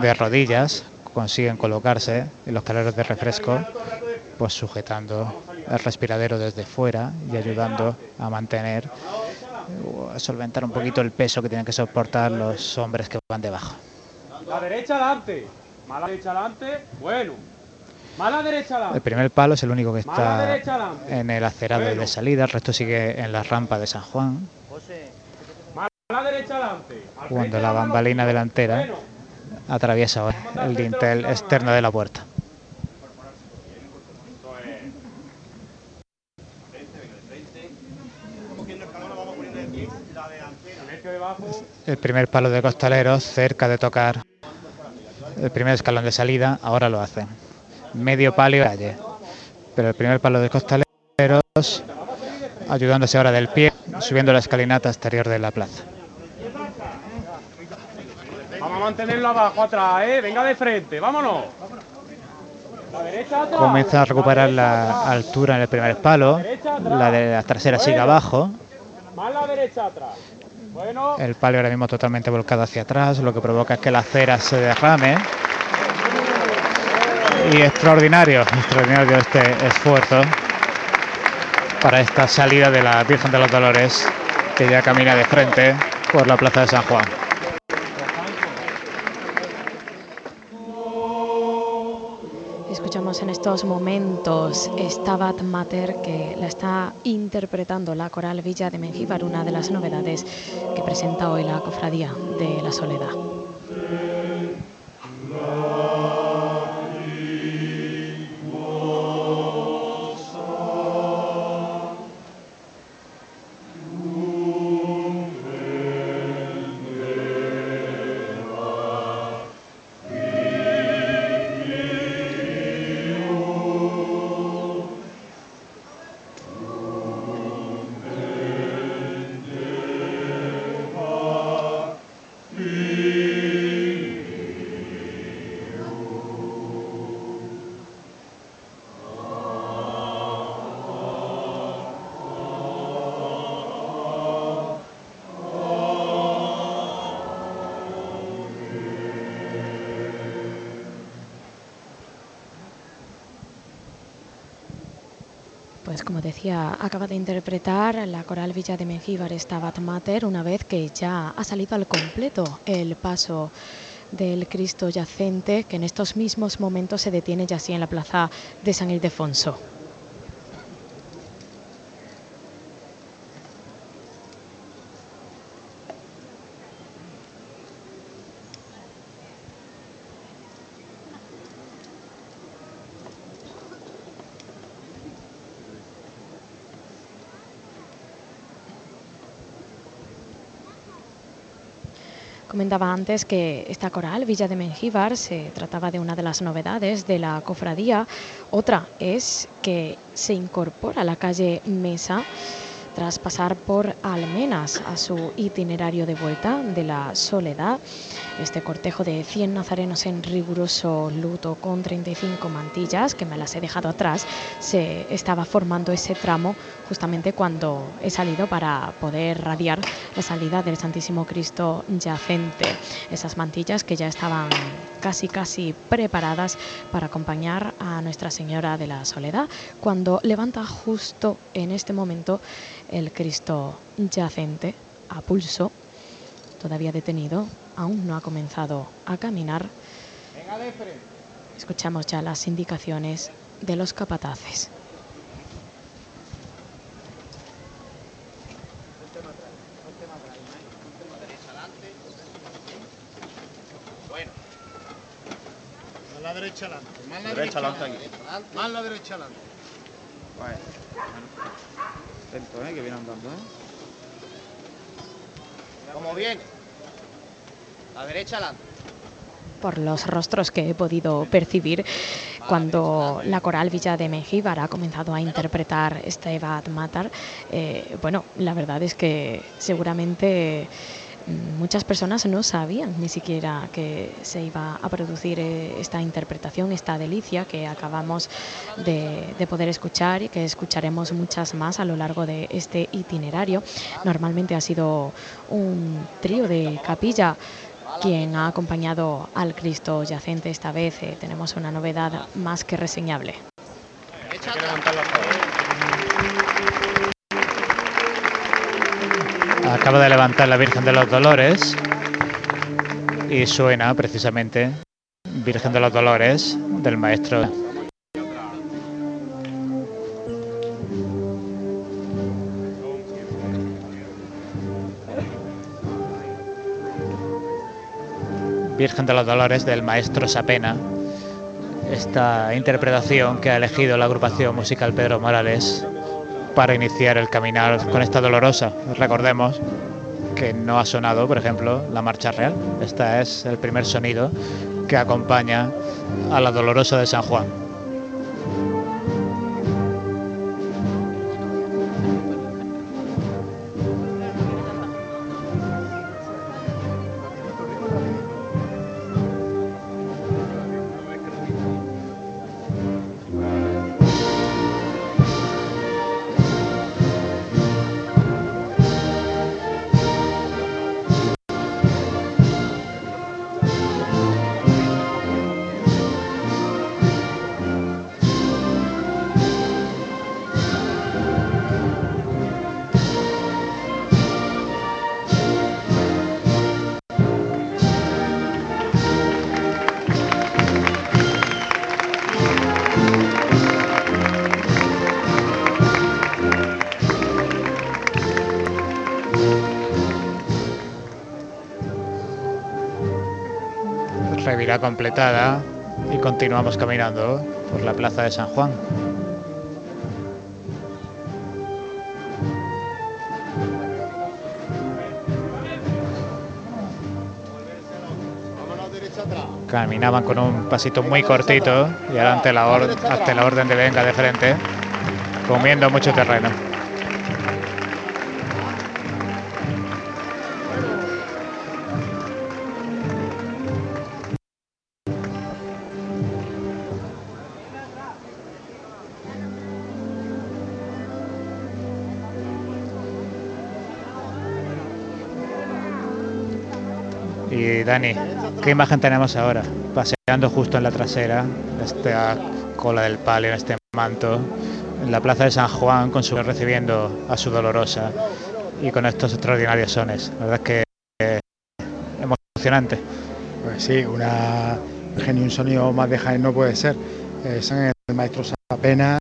de rodillas consiguen colocarse en los caleros de refresco, pues sujetando el respiradero desde fuera y ayudando a mantener a solventar un poquito el peso que tienen que soportar los hombres que van debajo. La derecha adelante, mala derecha adelante, bueno. Mala derecha adelante. El primer palo es el único que está en el acerado de salida, el resto sigue en la rampa de San Juan. Mala derecha adelante. Cuando la bambalina delantera atraviesa el dintel externo de la puerta. El primer palo de costaleros cerca de tocar el primer escalón de salida, ahora lo hacen. Medio palio calle. Pero el primer palo de costaleros ayudándose ahora del pie, subiendo la escalinata exterior de la plaza. Vamos a mantenerlo abajo, atrás, ¿eh? Venga de frente, vámonos. Comienza a recuperar la altura en el primer palo. La de la trasera sigue abajo. El palio ahora mismo totalmente volcado hacia atrás, lo que provoca es que la cera se derrame. Y extraordinario, extraordinario este esfuerzo para esta salida de la Virgen de los Dolores, que ya camina de frente por la Plaza de San Juan. Escuchamos en estos momentos Stabat Mater que la está interpretando la coral Villa de Mengíbar, una de las novedades que presenta hoy la Cofradía de la Soledad. Acaba de interpretar la coral Villa de Mengíbar Stabat Mater una vez que ya ha salido al completo el paso del Cristo yacente que en estos mismos momentos se detiene ya así en la plaza de San Ildefonso. Comentaba antes que esta coral, Villa de Mengíbar, se trataba de una de las novedades de la cofradía. Otra es que se incorpora a la calle Mesa tras pasar por Almenas a su itinerario de vuelta de la Soledad. Este cortejo de 100 nazarenos en riguroso luto con 35 mantillas, que me las he dejado atrás, se estaba formando ese tramo justamente cuando he salido para poder radiar la salida del Santísimo Cristo yacente. Esas mantillas que ya estaban casi casi preparadas para acompañar a Nuestra Señora de la Soledad cuando levanta justo en este momento el Cristo yacente a pulso, todavía detenido, aún no ha comenzado a caminar. Escuchamos ya las indicaciones de los capataces. Bueno. Más la derecha adelante. Más la Derecha adelante adelante. Más la derecha adelante. Bueno. Lento, ¿eh? Que viene andando, ¿eh? Como viene. La derecha adelante. por los rostros que he podido percibir cuando la coral Villa de Mengíbar ha comenzado a interpretar este Bad Matar. Eh, bueno, la verdad es que seguramente muchas personas no sabían ni siquiera que se iba a producir eh, esta interpretación, esta delicia que acabamos de, de poder escuchar y que escucharemos muchas más a lo largo de este itinerario. Normalmente ha sido un trío de capilla quien ha acompañado al Cristo yacente esta vez. eh, tenemos una novedad más que reseñable. Acaba de levantar la Virgen de los Dolores y suena precisamente Virgen de los Dolores del maestro. Virgen de los Dolores del maestro Sapena. Esta interpretación que ha elegido la agrupación musical Pedro Morales para iniciar el caminar con esta dolorosa. Recordemos que no ha sonado, por ejemplo, la marcha real. Este es el primer sonido que acompaña a la dolorosa de San Juan. Completada y continuamos caminando por la plaza de San Juan. Caminaban con un pasito muy cortito y ahora la, ante la orden de venga de frente, comiendo mucho terreno. Dani, ¿qué imagen tenemos ahora? Paseando justo en la trasera, esta cola del palio, en este manto, en la plaza de San Juan, con su recibiendo a su dolorosa y con estos extraordinarios sones. La verdad es que es emocionante. Pues sí, una genio un sonido más de Jaén no puede ser. Eh, son el maestro Sapena,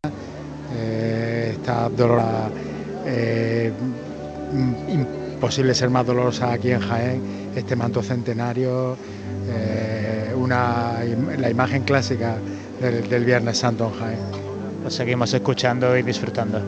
eh, esta dolorosa, imposible ser más dolorosa aquí en Jaén este manto centenario, eh, una, la imagen clásica del, del Viernes Santo en Jaén. Lo seguimos escuchando y disfrutando.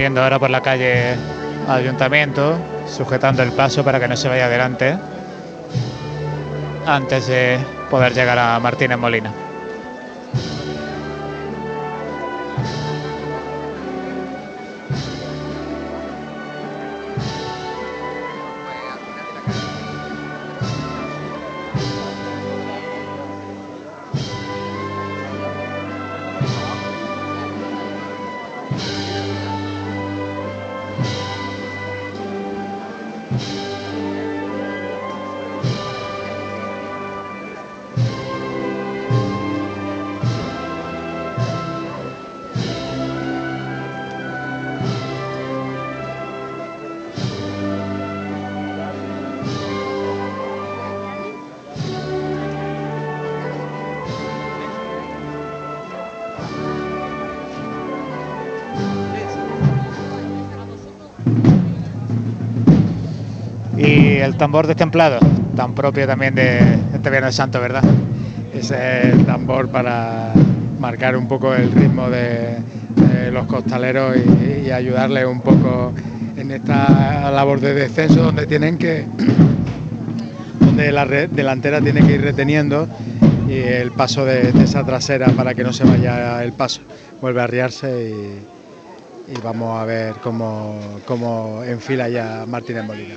Descendiendo ahora por la calle Ayuntamiento, sujetando el paso para que no se vaya adelante antes de poder llegar a Martínez Molina. Tambor destemplado, tan propio también de este Viernes Santo, ¿verdad? Es el tambor para marcar un poco el ritmo de, los costaleros y, y ayudarles un poco en esta labor de descenso donde tienen que [CLEARS THROAT] donde la delantera tiene que ir reteniendo y el paso de, esa trasera para que no se vaya el paso vuelve a arriarse y, y vamos a ver cómo, cómo enfila ya Martínez Molina.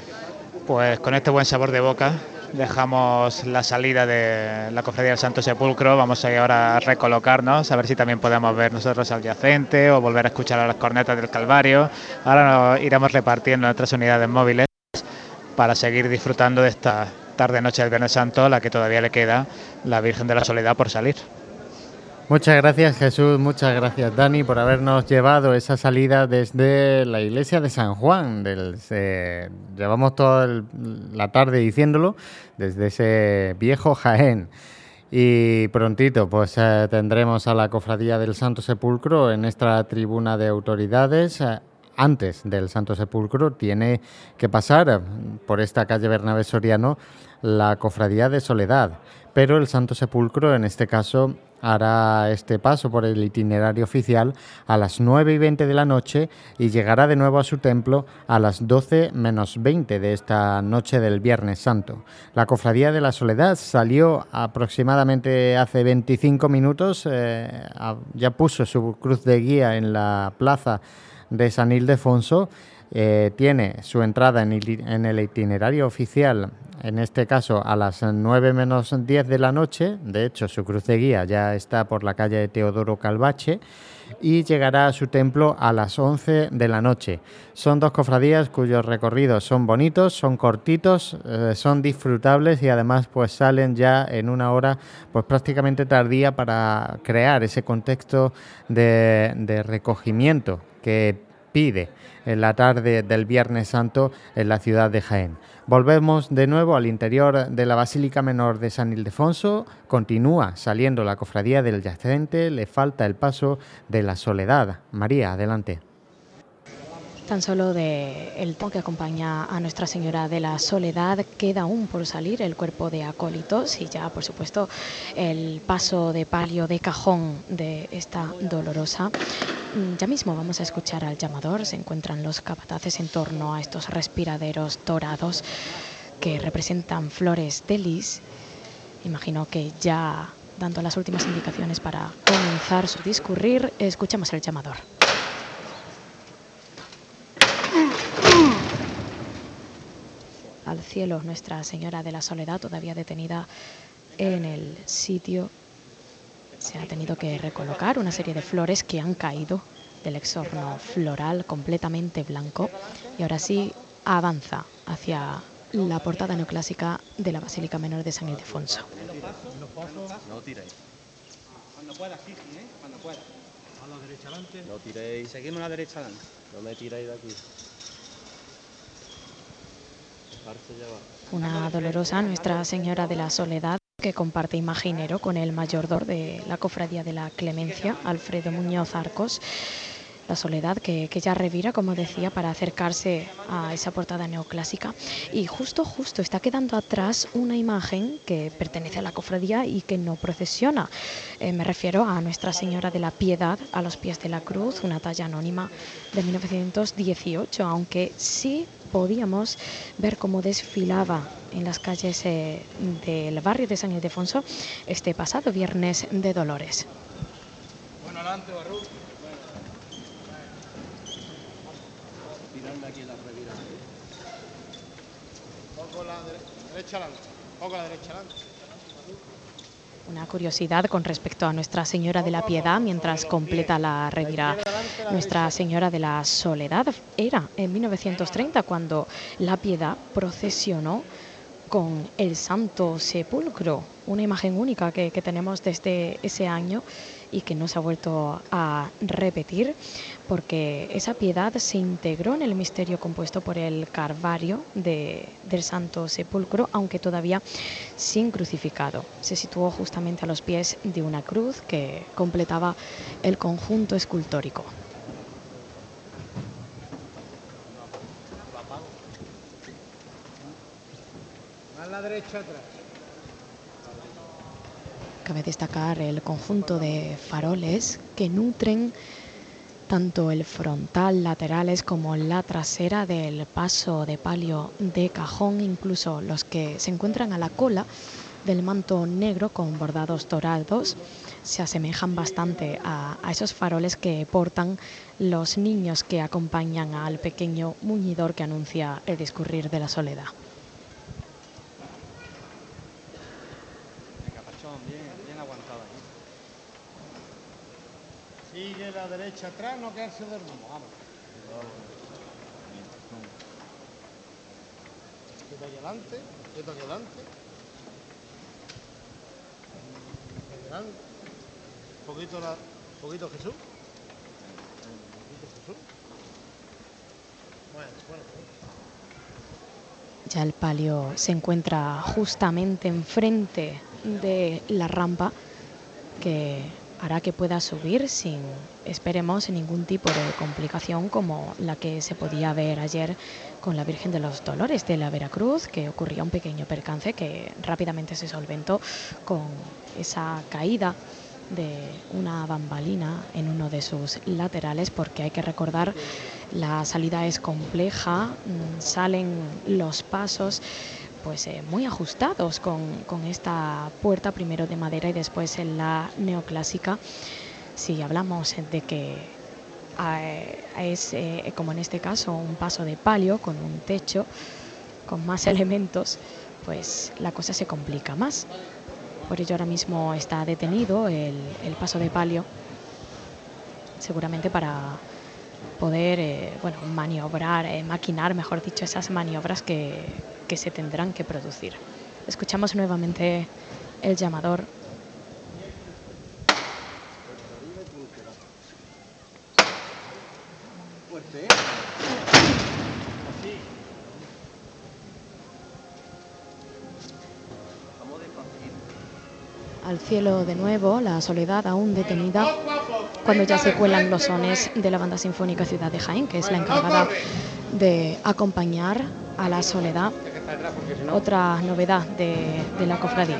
Pues con este buen sabor de boca dejamos la salida de la cofradía del Santo Sepulcro. Vamos a ir ahora a recolocarnos, a ver si también podemos ver nosotros al yacente o volver a escuchar a las cornetas del Calvario. Ahora nos iremos repartiendo nuestras unidades móviles para seguir disfrutando de esta tarde-noche del Viernes Santo, la que todavía le queda la Virgen de la Soledad por salir. Muchas gracias Jesús, muchas gracias Dani por habernos llevado esa salida desde la iglesia de San Juan. Del, llevamos toda la tarde diciéndolo desde ese viejo Jaén. Y prontito pues eh, tendremos a la Cofradía del Santo Sepulcro en esta tribuna de autoridades. antes del Santo Sepulcro tiene que pasar por esta calle Bernabé Soriano la Cofradía de Soledad, pero el Santo Sepulcro en este caso hará este paso por el itinerario oficial a las 9 y 20 de la noche y llegará de nuevo a su templo a las 12 menos 20 de esta noche del Viernes Santo. La Cofradía de la Soledad salió aproximadamente hace 25 minutos, eh, ya puso su cruz de guía en la plaza de San Ildefonso. Eh, tiene su entrada en el itinerario oficial en este caso a las 9 menos 10 de la noche. De hecho, su cruz de guía ya está por la calle de Teodoro Calvache y llegará a su templo a las 11 de la noche. Son dos cofradías cuyos recorridos son bonitos, son cortitos, eh, son disfrutables y además pues salen ya en una hora pues prácticamente tardía para crear ese contexto de, de recogimiento que pide en la tarde del Viernes Santo en la ciudad de Jaén. Volvemos de nuevo al interior de la Basílica Menor de San Ildefonso. Continúa saliendo la cofradía del yacente, le falta el paso de la soledad. María, adelante tan solo de el que acompaña a Nuestra Señora de la Soledad queda aún por salir el cuerpo de acólitos y ya por supuesto el paso de palio de cajón de esta dolorosa. Mm, ya mismo vamos a escuchar al llamador, se encuentran los capataces en torno a estos respiraderos dorados que representan flores de lis. Imagino que ya dando las últimas indicaciones para comenzar su discurrir, escuchamos el llamador. Al cielo Nuestra Señora de la Soledad, todavía detenida en el sitio. Se ha tenido que recolocar una serie de flores que han caído del exorno floral completamente blanco y ahora sí avanza hacia la portada neoclásica de la Basílica Menor de San Ildefonso. No tiréis. Cuando pueda, sí, ¿eh? Cuando pueda. A la derecha adelante. No tiréis. Seguimos a la derecha adelante. No me tiréis de aquí. Una dolorosa Nuestra Señora de la Soledad que comparte imaginero con el mayordomo de la Cofradía de la Clemencia, Alfredo Muñoz Arcos. La soledad que, que, ya revira, como decía, para acercarse a esa portada neoclásica. Y justo, justo está quedando atrás una imagen que pertenece a la cofradía y que no procesiona. Eh, me refiero a Nuestra Señora de la Piedad a los pies de la cruz, una talla anónima de 1918, aunque sí podíamos ver cómo desfilaba en las calles eh, del barrio de San Ildefonso este pasado viernes de Dolores. Bueno, adelante. aquí la Poco la derecha adelante. Poco la derecha adelante. Una curiosidad con respecto a Nuestra Señora de la Piedad mientras completa la revira Nuestra Señora de la Soledad. Era en 1930 cuando la Piedad procesionó con el Santo Sepulcro, una imagen única que, que tenemos desde ese año y que no se ha vuelto a repetir porque esa piedad se integró en el misterio compuesto por el Carvario de, del Santo Sepulcro, aunque todavía sin crucificado. Se situó justamente a los pies de una cruz que completaba el conjunto escultórico. A la derecha atrás. Cabe destacar el conjunto de faroles que nutren tanto el frontal, laterales como la trasera del paso de palio de cajón, incluso los que se encuentran a la cola del manto negro con bordados dorados, se asemejan bastante a, a, esos faroles que portan los niños que acompañan al pequeño muñidor que anuncia el discurrir de la soledad. Sigue la derecha atrás, no quedarse dormido. Vamos. Aquí adelante, aquí adelante. Adelante. Poquito, la, poquito Jesús. Poquito Jesús. Bueno, bueno. Ya el palio se encuentra justamente enfrente de la rampa que hará que pueda subir sin, esperemos, ningún tipo de complicación como la que se podía ver ayer con la Virgen de los Dolores de la Veracruz, que ocurría un pequeño percance que rápidamente se solventó con esa caída de una bambalina en uno de sus laterales porque hay que recordar la salida es compleja, mm, salen los pasos pues eh, muy ajustados con, esta puerta, primero de madera y después en la neoclásica. Si hablamos de que es, eh, como en este caso, un paso de palio con un techo, con más [LAUGHS] elementos, pues la cosa se complica más. Por ello ahora mismo está detenido el, paso de palio, seguramente para poder bueno, maniobrar, maquinar, mejor dicho, esas maniobras que, que se tendrán que producir. Escuchamos nuevamente el llamador. Al cielo de nuevo, la soledad aún detenida, cuando ya se cuelan los sones de la Banda Sinfónica Ciudad de Jaén, que es la encargada de acompañar a la soledad otra novedad de, de la cofradía.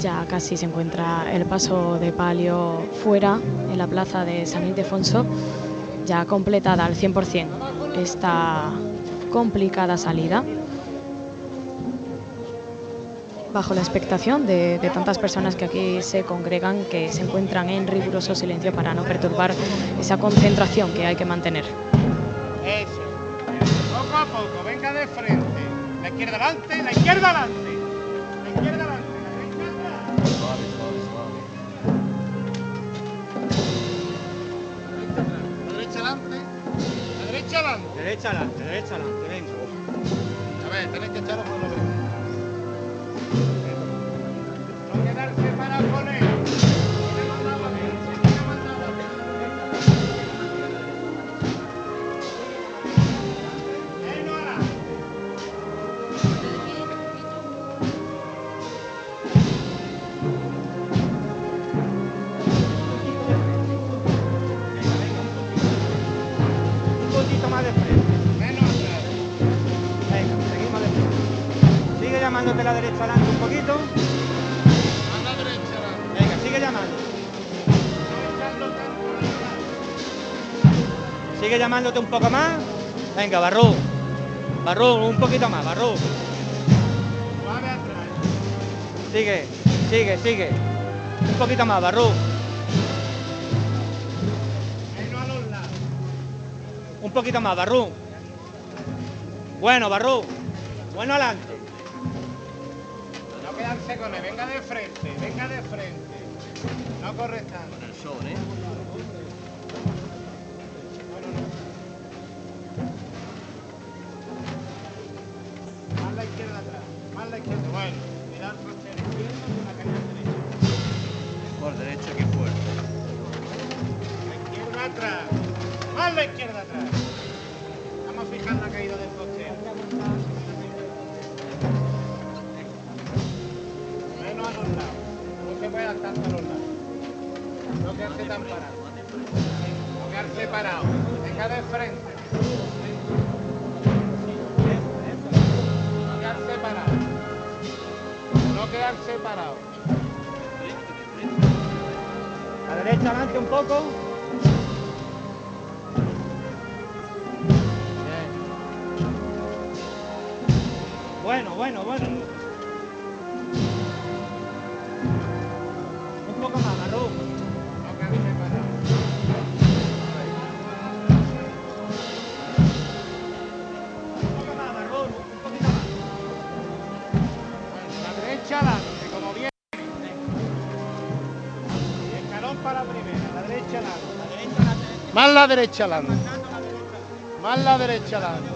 Ya casi se encuentra el paso de palio fuera en la plaza de San Ildefonso, ya completada al 100% esta complicada salida bajo la expectación de, tantas personas que aquí se congregan, que se encuentran en riguroso silencio para no perturbar esa concentración que hay que mantener. Eso. Poco a poco, venga de frente. La izquierda adelante, la izquierda adelante. Adelante. La derecha adelante. Derecha adelante, venga. A ver, tenéis que echarlo por lo no llamándote la derecha adelante un poquito. A la derecha Venga, sigue llamando. Sigue llamándote un poco más. Venga, Barrú. Barrú, un poquito más, Barrú. Sigue, sigue, sigue. Un poquito más, Barrú. Un poquito más, Barrú. Bueno, Barrú. Bueno, adelante con él, venga de frente, venga de frente. No corre tanto. Con el sol, ¿eh? Más la izquierda atrás, más la izquierda. Bueno, mirar trasero izquierdo y una caída derecha. Por derecho que fuerte. La izquierda atrás, más la izquierda atrás. Vamos a fijar la caída del costero. Tanto los lados. No quedarse tan parado. No quedarse parado. Venga de frente. No quedarse parado. No quedarse parado. A la derecha adelante un poco. Bueno, bueno, bueno. Más la derecha adelante. Más la derecha adelante.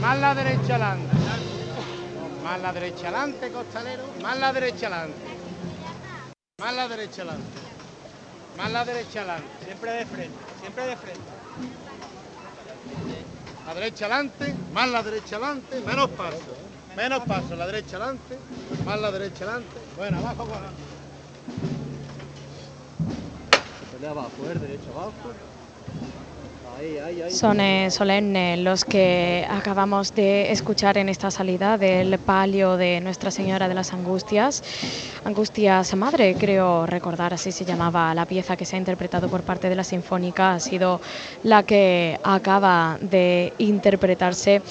Más la derecha adelante. Más la derecha adelante, costalero. Más la derecha adelante. Más la derecha adelante. Más la derecha adelante. Siempre de frente. Siempre de frente. La derecha adelante. Más la derecha adelante. Menos paso. Menos paso. La derecha adelante. Más la derecha adelante. Bueno, abajo, abajo. Pelea abajo, el derecho abajo. Son eh, solemnes los que acabamos de escuchar en esta salida del palio de Nuestra Señora de las Angustias. Angustias Madre, creo recordar, así se llamaba la pieza que se ha interpretado por parte de la Sinfónica, ha sido la que acaba de interpretarse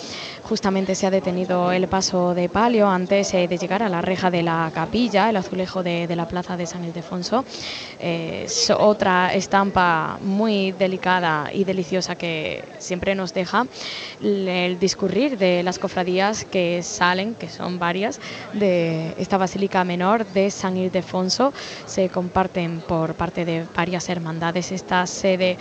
Justamente se ha detenido el paso de palio antes eh, de llegar a la reja de la capilla, el azulejo de, la plaza de San Ildefonso. es otra estampa muy delicada y deliciosa que siempre nos deja el discurrir de las cofradías que salen, que son varias, de esta basílica menor de San Ildefonso. Se comparten por parte de varias hermandades esta sede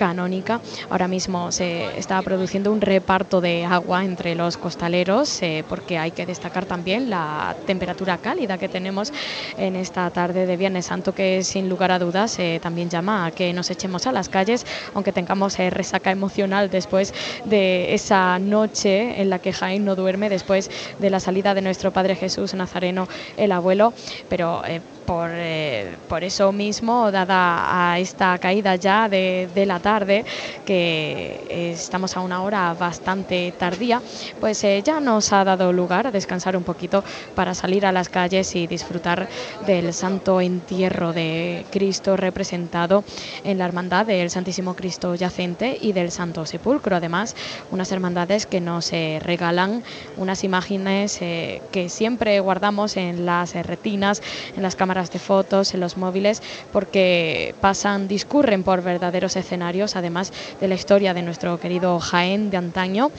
canónica. Ahora mismo se está produciendo un reparto de agua entre los costaleros eh, porque hay que destacar también la temperatura cálida que tenemos en esta tarde de Viernes Santo que sin lugar a dudas eh, también llama a que nos echemos a las calles aunque tengamos eh, resaca emocional después de esa noche en la que Jaén no duerme después de la salida de nuestro Padre Jesús Nazareno el abuelo pero por, eh, por, eso mismo, dada a esta caída ya de, la tarde, que estamos a una hora bastante tardía, pues eh, ya nos ha dado lugar a descansar un poquito para salir a las calles y disfrutar del santo entierro de Cristo representado en la hermandad del Santísimo Cristo Yacente y del Santo Sepulcro. Además, unas hermandades que nos eh, regalan unas imágenes que siempre guardamos en las retinas, en las cámaras de fotos, en los móviles, porque pasan, discurren por verdaderos escenarios, además de la historia de nuestro querido Jaén de antaño.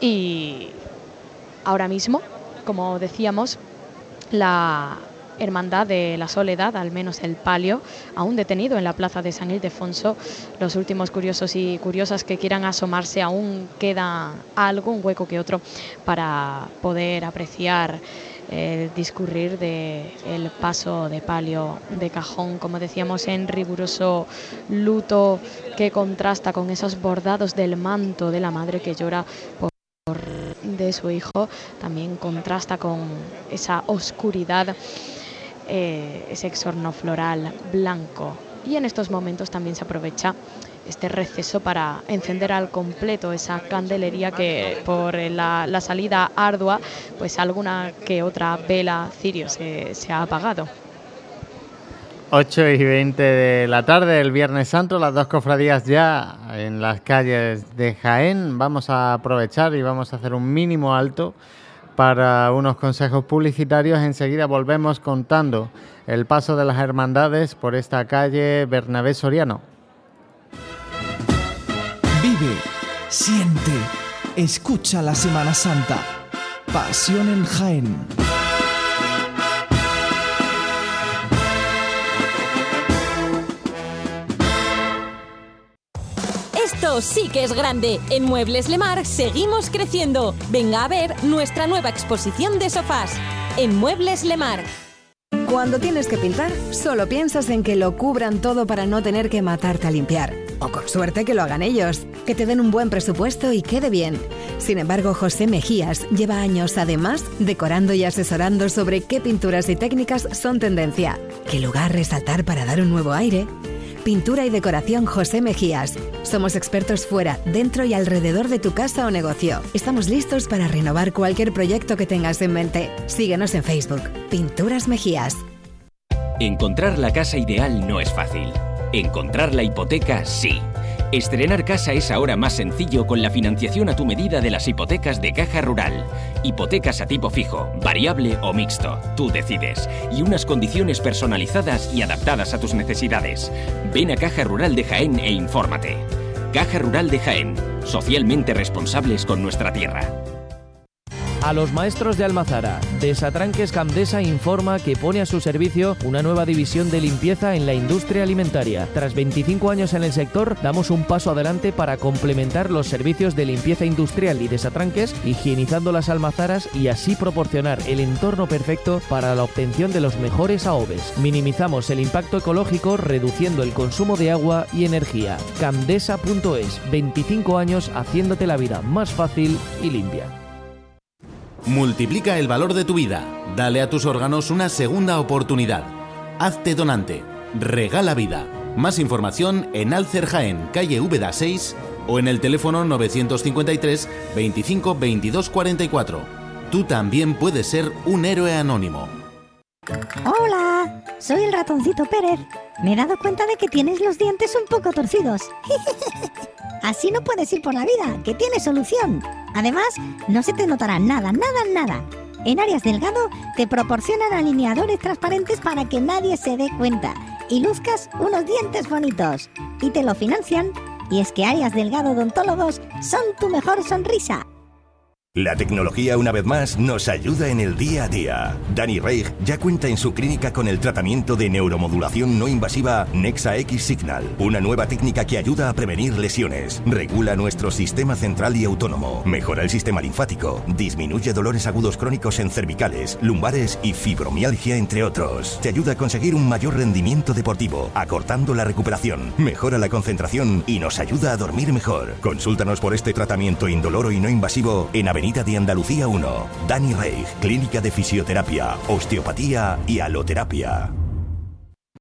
Y ahora mismo, como decíamos, la Hermandad de la Soledad, al menos el palio, aún detenido en la plaza de San Ildefonso. Los últimos curiosos y curiosas que quieran asomarse, aún queda algo, un hueco que otro, para poder apreciar el discurrir del el paso de palio de cajón, como decíamos, en riguroso luto que contrasta con esos bordados del manto de la madre que llora por de su hijo, también contrasta con esa oscuridad, eh, ese exorno floral blanco. Y en estos momentos también se aprovecha este receso para encender al completo esa candelería que por la, salida ardua, pues alguna que otra vela cirio se, ha apagado. 8 y 20 de la tarde, el Viernes Santo, las dos cofradías ya en las calles de Jaén. Vamos a aprovechar y vamos a hacer un mínimo alto para unos consejos publicitarios. Enseguida volvemos contando el paso de las hermandades por esta calle Bernabé Soriano. Siente, escucha la Semana Santa. Pasión en Jaén. Esto sí que es grande. En Muebles Lemar seguimos creciendo. Venga a ver nuestra nueva exposición de sofás. En Muebles Lemar. Cuando tienes que pintar, solo piensas en que lo cubran todo para no tener que matarte a limpiar. O con suerte que lo hagan ellos, que te den un buen presupuesto y quede bien. Sin embargo, José Mejías lleva años además decorando y asesorando sobre qué pinturas y técnicas son tendencia, qué lugar resaltar para dar un nuevo aire. Pintura y decoración José Mejías. Somos expertos fuera, dentro y alrededor de tu casa o negocio. Estamos listos para renovar cualquier proyecto que tengas en mente. Síguenos en Facebook. Pinturas Mejías. Encontrar la casa ideal no es fácil. Encontrar la hipoteca sí. Estrenar casa es ahora más sencillo con la financiación a tu medida de las hipotecas de Caja Rural. Hipotecas a tipo fijo, variable o mixto, tú decides. Y unas condiciones personalizadas y adaptadas a tus necesidades. Ven a Caja Rural de Jaén e infórmate. Caja Rural de Jaén, socialmente responsables con nuestra tierra. A los maestros de Almazara, Desatranques Camdesa informa que pone a su servicio una nueva división de limpieza en la industria alimentaria. Tras 25 años en el sector, damos un paso adelante para complementar los servicios de limpieza industrial y desatranques, higienizando las almazaras y así proporcionar el entorno perfecto para la obtención de los mejores AOVES. Minimizamos el impacto ecológico reduciendo el consumo de agua y energía. Camdesa.es, 25 años haciéndote la vida más fácil y limpia. Multiplica el valor de tu vida. Dale a tus órganos una segunda oportunidad. Hazte donante. Regala vida. Más información en Alcer Jaén, calle Úbeda 6 o en el teléfono 953 25 22 44. Tú también puedes ser un héroe anónimo. Hola, soy el ratoncito Pérez. Me he dado cuenta de que tienes los dientes un poco torcidos. [LAUGHS] Así no puedes ir por la vida, que tiene solución. Además, no se te notará nada, nada, nada. En Arias Delgado te proporcionan alineadores transparentes para que nadie se dé cuenta y luzcas unos dientes bonitos. Y te lo financian. Y es que Arias Delgado Odontólogos son tu mejor sonrisa. La tecnología una vez más nos ayuda en el día a día. Danny Reich ya cuenta en su clínica con el tratamiento de neuromodulación no invasiva Nexa X Signal, una nueva técnica que ayuda a prevenir lesiones, regula nuestro sistema central y autónomo, mejora el sistema linfático, disminuye dolores agudos crónicos en cervicales, lumbares y fibromialgia entre otros. Te ayuda a conseguir un mayor rendimiento deportivo, acortando la recuperación, mejora la concentración y nos ayuda a dormir mejor. Consúltanos por este tratamiento indoloro y no invasivo en Avenida de Andalucía 1. Dani Reich, Clínica de Fisioterapia, Osteopatía y Aloterapia.